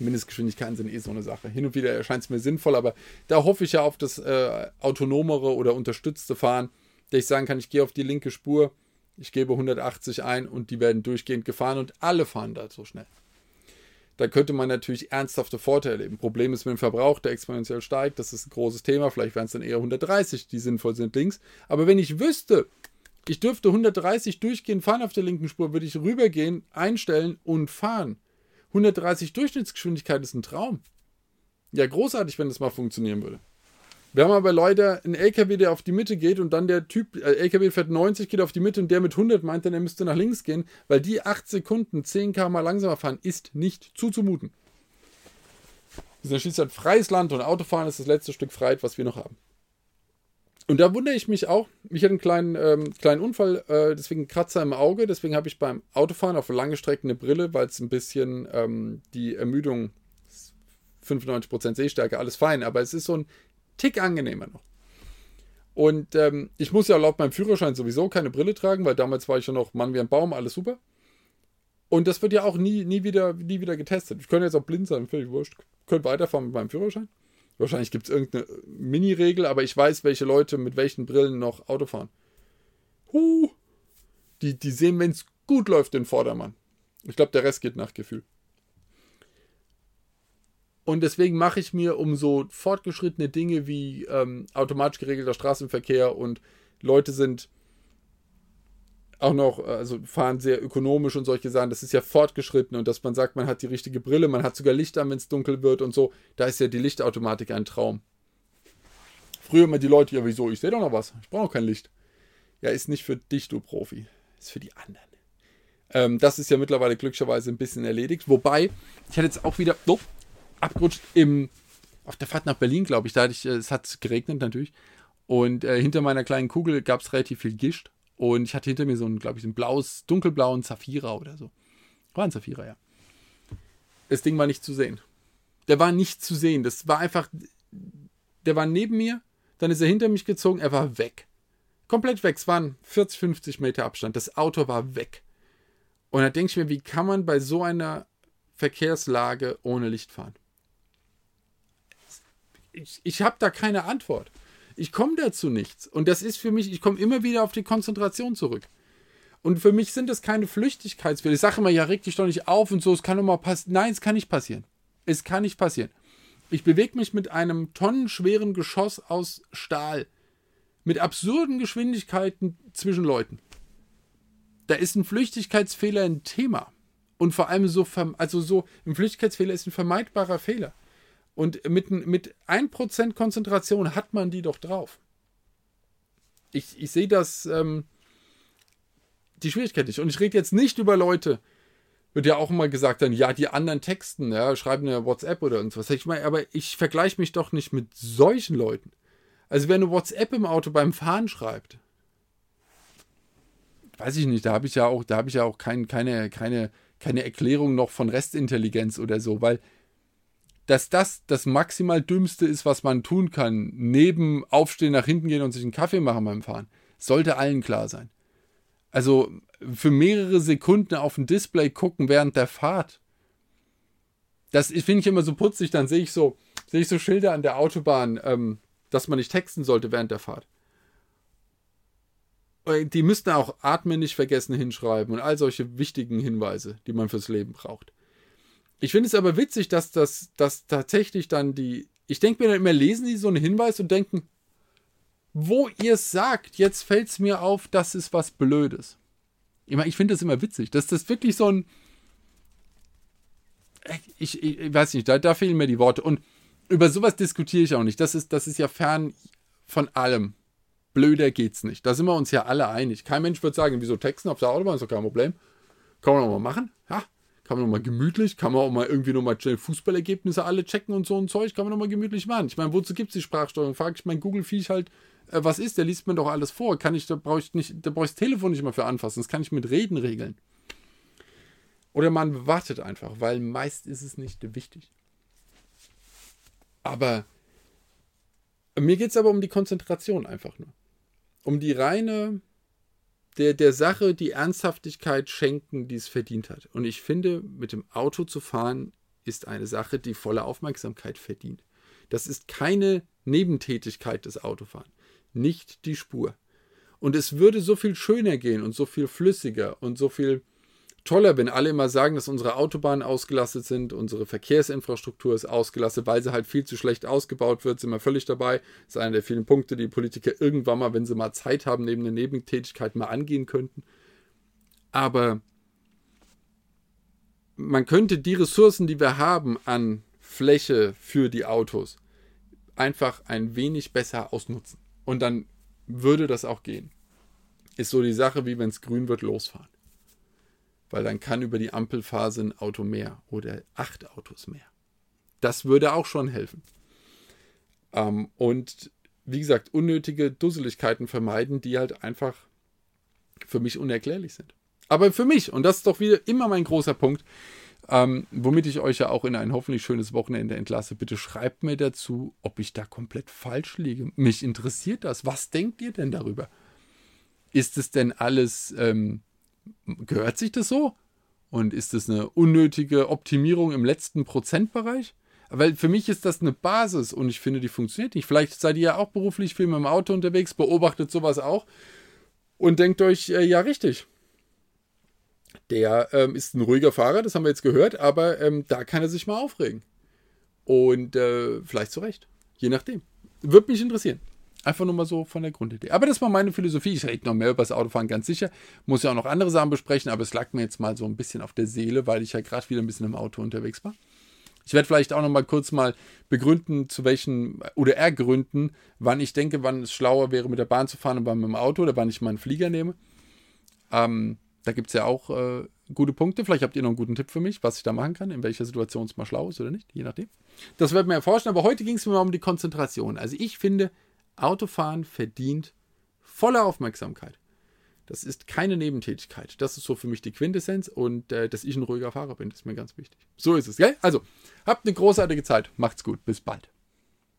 [SPEAKER 1] Mindestgeschwindigkeiten sind eh so eine Sache. Hin und wieder erscheint es mir sinnvoll, aber da hoffe ich ja auf das äh, autonomere oder unterstützte Fahren, dass ich sagen kann, ich gehe auf die linke Spur, ich gebe 180 ein und die werden durchgehend gefahren und alle fahren da so schnell. Da könnte man natürlich ernsthafte Vorteile erleben. Problem ist mit dem Verbrauch, der exponentiell steigt, das ist ein großes Thema, vielleicht wären es dann eher 130, die sinnvoll sind links. Aber wenn ich wüsste, ich dürfte 130 durchgehend fahren auf der linken Spur, würde ich rübergehen, einstellen und fahren. 130 Durchschnittsgeschwindigkeit ist ein Traum. Ja, großartig, wenn das mal funktionieren würde. Wir haben aber leider einen LKW, der auf die Mitte geht und dann der Typ, äh, LKW fährt 90, geht auf die Mitte und der mit 100 meint dann, er müsste nach links gehen, weil die 8 Sekunden 10 km langsamer fahren, ist nicht zuzumuten. Wir sind schließlich ein freies Land und Autofahren ist das letzte Stück Freiheit, was wir noch haben. Und da wundere ich mich auch. Ich hatte einen kleinen, ähm, kleinen Unfall, äh, deswegen Kratzer im Auge. Deswegen habe ich beim Autofahren auf lange Strecken eine Brille, weil es ein bisschen ähm, die Ermüdung, 95% Sehstärke, alles fein. Aber es ist so ein Tick angenehmer noch. Und ähm, ich muss ja laut meinem Führerschein sowieso keine Brille tragen, weil damals war ich ja noch Mann wie ein Baum, alles super. Und das wird ja auch nie, nie, wieder, nie wieder getestet. Ich könnte jetzt auch blind sein, völlig wurscht. Könnte weiterfahren mit meinem Führerschein. Wahrscheinlich gibt es irgendeine Mini-Regel, aber ich weiß, welche Leute mit welchen Brillen noch Auto fahren. Huh. Die, die sehen, wenn es gut läuft, den Vordermann. Ich glaube, der Rest geht nach Gefühl. Und deswegen mache ich mir um so fortgeschrittene Dinge wie ähm, automatisch geregelter Straßenverkehr und Leute sind auch noch, also fahren sehr ökonomisch und solche Sachen, das ist ja fortgeschritten und dass man sagt, man hat die richtige Brille, man hat sogar Licht an, wenn es dunkel wird und so, da ist ja die Lichtautomatik ein Traum. Früher immer die Leute, ja wieso, ich sehe doch noch was, ich brauche kein Licht. Ja, ist nicht für dich, du Profi, ist für die anderen. Ähm, das ist ja mittlerweile glücklicherweise ein bisschen erledigt, wobei, ich hatte jetzt auch wieder, oh, abgerutscht im, auf der Fahrt nach Berlin, glaube ich. Da hatte ich, äh, es hat geregnet natürlich. Und äh, hinter meiner kleinen Kugel gab es relativ viel Gischt. Und ich hatte hinter mir so ein, glaube ich, ein blaues, dunkelblauen Saphira oder so. War ein Saphira, ja. Das Ding war nicht zu sehen. Der war nicht zu sehen. Das war einfach, der war neben mir, dann ist er hinter mich gezogen, er war weg. Komplett weg. Es waren 40, 50 Meter Abstand. Das Auto war weg. Und da denke ich mir, wie kann man bei so einer Verkehrslage ohne Licht fahren? ich, ich habe da keine Antwort. Ich komme dazu nichts. Und das ist für mich, ich komme immer wieder auf die Konzentration zurück. Und für mich sind das keine Flüchtigkeitsfehler. Ich sage immer, ja, reg dich doch nicht auf und so, es kann doch mal passieren. Nein, es kann nicht passieren. Es kann nicht passieren. Ich bewege mich mit einem tonnenschweren Geschoss aus Stahl. Mit absurden Geschwindigkeiten zwischen Leuten. Da ist ein Flüchtigkeitsfehler ein Thema. Und vor allem so, also so, ein Flüchtigkeitsfehler ist ein vermeidbarer Fehler. Und mit, mit 1% Konzentration hat man die doch drauf. Ich, ich sehe das, ähm, die Schwierigkeit nicht. Und ich rede jetzt nicht über Leute, wird ja auch immer gesagt dann, ja, die anderen Texten, ja, schreiben eine WhatsApp oder irgendwas. Ich meine, aber ich vergleiche mich doch nicht mit solchen Leuten. Also wer eine WhatsApp im Auto beim Fahren schreibt, weiß ich nicht, da habe ich ja auch, da habe ich ja auch kein, keine, keine, keine Erklärung noch von Restintelligenz oder so, weil dass das das maximal Dümmste ist, was man tun kann, neben Aufstehen, nach hinten gehen und sich einen Kaffee machen beim Fahren. Sollte allen klar sein. Also für mehrere Sekunden auf ein Display gucken während der Fahrt. Das finde ich immer so putzig. Dann sehe ich so, sehe ich so Schilder an der Autobahn, ähm, dass man nicht texten sollte während der Fahrt. äh, die müssten auch Atmen nicht vergessen hinschreiben und all solche wichtigen Hinweise, die man fürs Leben braucht. Ich finde es aber witzig, dass das dass tatsächlich dann die. Ich denke mir dann immer, lesen die so einen Hinweis und denken, wo ihr es sagt, jetzt fällt es mir auf, das ist was Blödes. Ich, mein, ich finde das immer witzig, dass das wirklich so ein. Ich, ich, ich weiß nicht, da, da fehlen mir die Worte. Und über sowas diskutiere ich auch nicht. Das ist, das ist ja fern von allem. Blöder geht's nicht. Da sind wir uns ja alle einig. Kein Mensch wird sagen, wieso texten auf der Autobahn ist doch kein Problem. Kann man auch mal machen. Ja, kann man auch mal gemütlich, kann man auch mal irgendwie nochmal schnell Fußballergebnisse alle checken und so ein Zeug, kann man nochmal gemütlich machen. Ich meine, wozu gibt es die Sprachsteuerung? Frag ich mein Google-Viech halt, äh, was ist, der liest mir doch alles vor. Kann ich, da brauche ich nicht, da brauche ich das Telefon nicht mal für anfassen. Das kann ich mit Reden regeln. Oder man wartet einfach, weil meist ist es nicht wichtig. Aber mir geht es aber um die Konzentration einfach nur um die reine, der, der Sache die Ernsthaftigkeit schenken, die es verdient hat. Und ich finde, mit dem Auto zu fahren ist eine Sache, die volle Aufmerksamkeit verdient. Das ist keine Nebentätigkeit des Autofahren, nicht die Spur. Und es würde so viel schöner gehen und so viel flüssiger und so viel toller, wenn alle immer sagen, dass unsere Autobahnen ausgelastet sind, unsere Verkehrsinfrastruktur ist ausgelastet, weil sie halt viel zu schlecht ausgebaut wird, sind wir völlig dabei. Das ist einer der vielen Punkte, die Politiker irgendwann mal, wenn sie mal Zeit haben, neben der Nebentätigkeit mal angehen könnten. Aber man könnte die Ressourcen, die wir haben an Fläche für die Autos, einfach ein wenig besser ausnutzen. Und dann würde das auch gehen. Ist so die Sache, wie wenn es grün wird, losfahren weil dann kann über die Ampelphase ein Auto mehr oder acht Autos mehr. Das würde auch schon helfen. Ähm, und wie gesagt, unnötige Dusseligkeiten vermeiden, die halt einfach für mich unerklärlich sind. Aber für mich, und das ist doch wieder immer mein großer Punkt, ähm, womit ich euch ja auch in ein hoffentlich schönes Wochenende entlasse, bitte schreibt mir dazu, ob ich da komplett falsch liege. Mich interessiert das. Was denkt ihr denn darüber? Ist es denn alles ähm, Gehört sich das so? Und ist das eine unnötige Optimierung im letzten Prozentbereich? Weil für mich ist das eine Basis und ich finde, die funktioniert nicht. Vielleicht seid ihr ja auch beruflich viel mit dem Auto unterwegs, beobachtet sowas auch und denkt euch, äh, ja, richtig. Der ähm, ist ein ruhiger Fahrer, das haben wir jetzt gehört, aber ähm, da kann er sich mal aufregen. Und äh, vielleicht zu Recht. Je nachdem. Würde mich interessieren. Einfach nur mal so von der Grundidee. Aber das war meine Philosophie. Ich rede noch mehr über das Autofahren, ganz sicher. Muss ja auch noch andere Sachen besprechen, aber es lag mir jetzt mal so ein bisschen auf der Seele, weil ich ja gerade wieder ein bisschen im Auto unterwegs war. Ich werde vielleicht auch noch mal kurz mal begründen, zu welchen, oder ergründen, wann ich denke, wann es schlauer wäre, mit der Bahn zu fahren und wann mit dem Auto oder wann ich meinen Flieger nehme. Ähm, da gibt es ja auch äh, gute Punkte. Vielleicht habt ihr noch einen guten Tipp für mich, was ich da machen kann, in welcher Situation es mal schlau ist oder nicht, je nachdem. Das werden wir erforschen, aber heute ging es mir mal um die Konzentration. Also ich finde, Autofahren verdient volle Aufmerksamkeit. Das ist keine Nebentätigkeit. Das ist so für mich die Quintessenz und äh, dass ich ein ruhiger Fahrer bin, ist mir ganz wichtig. So ist es, gell? Also, habt eine großartige Zeit. Macht's gut. Bis bald.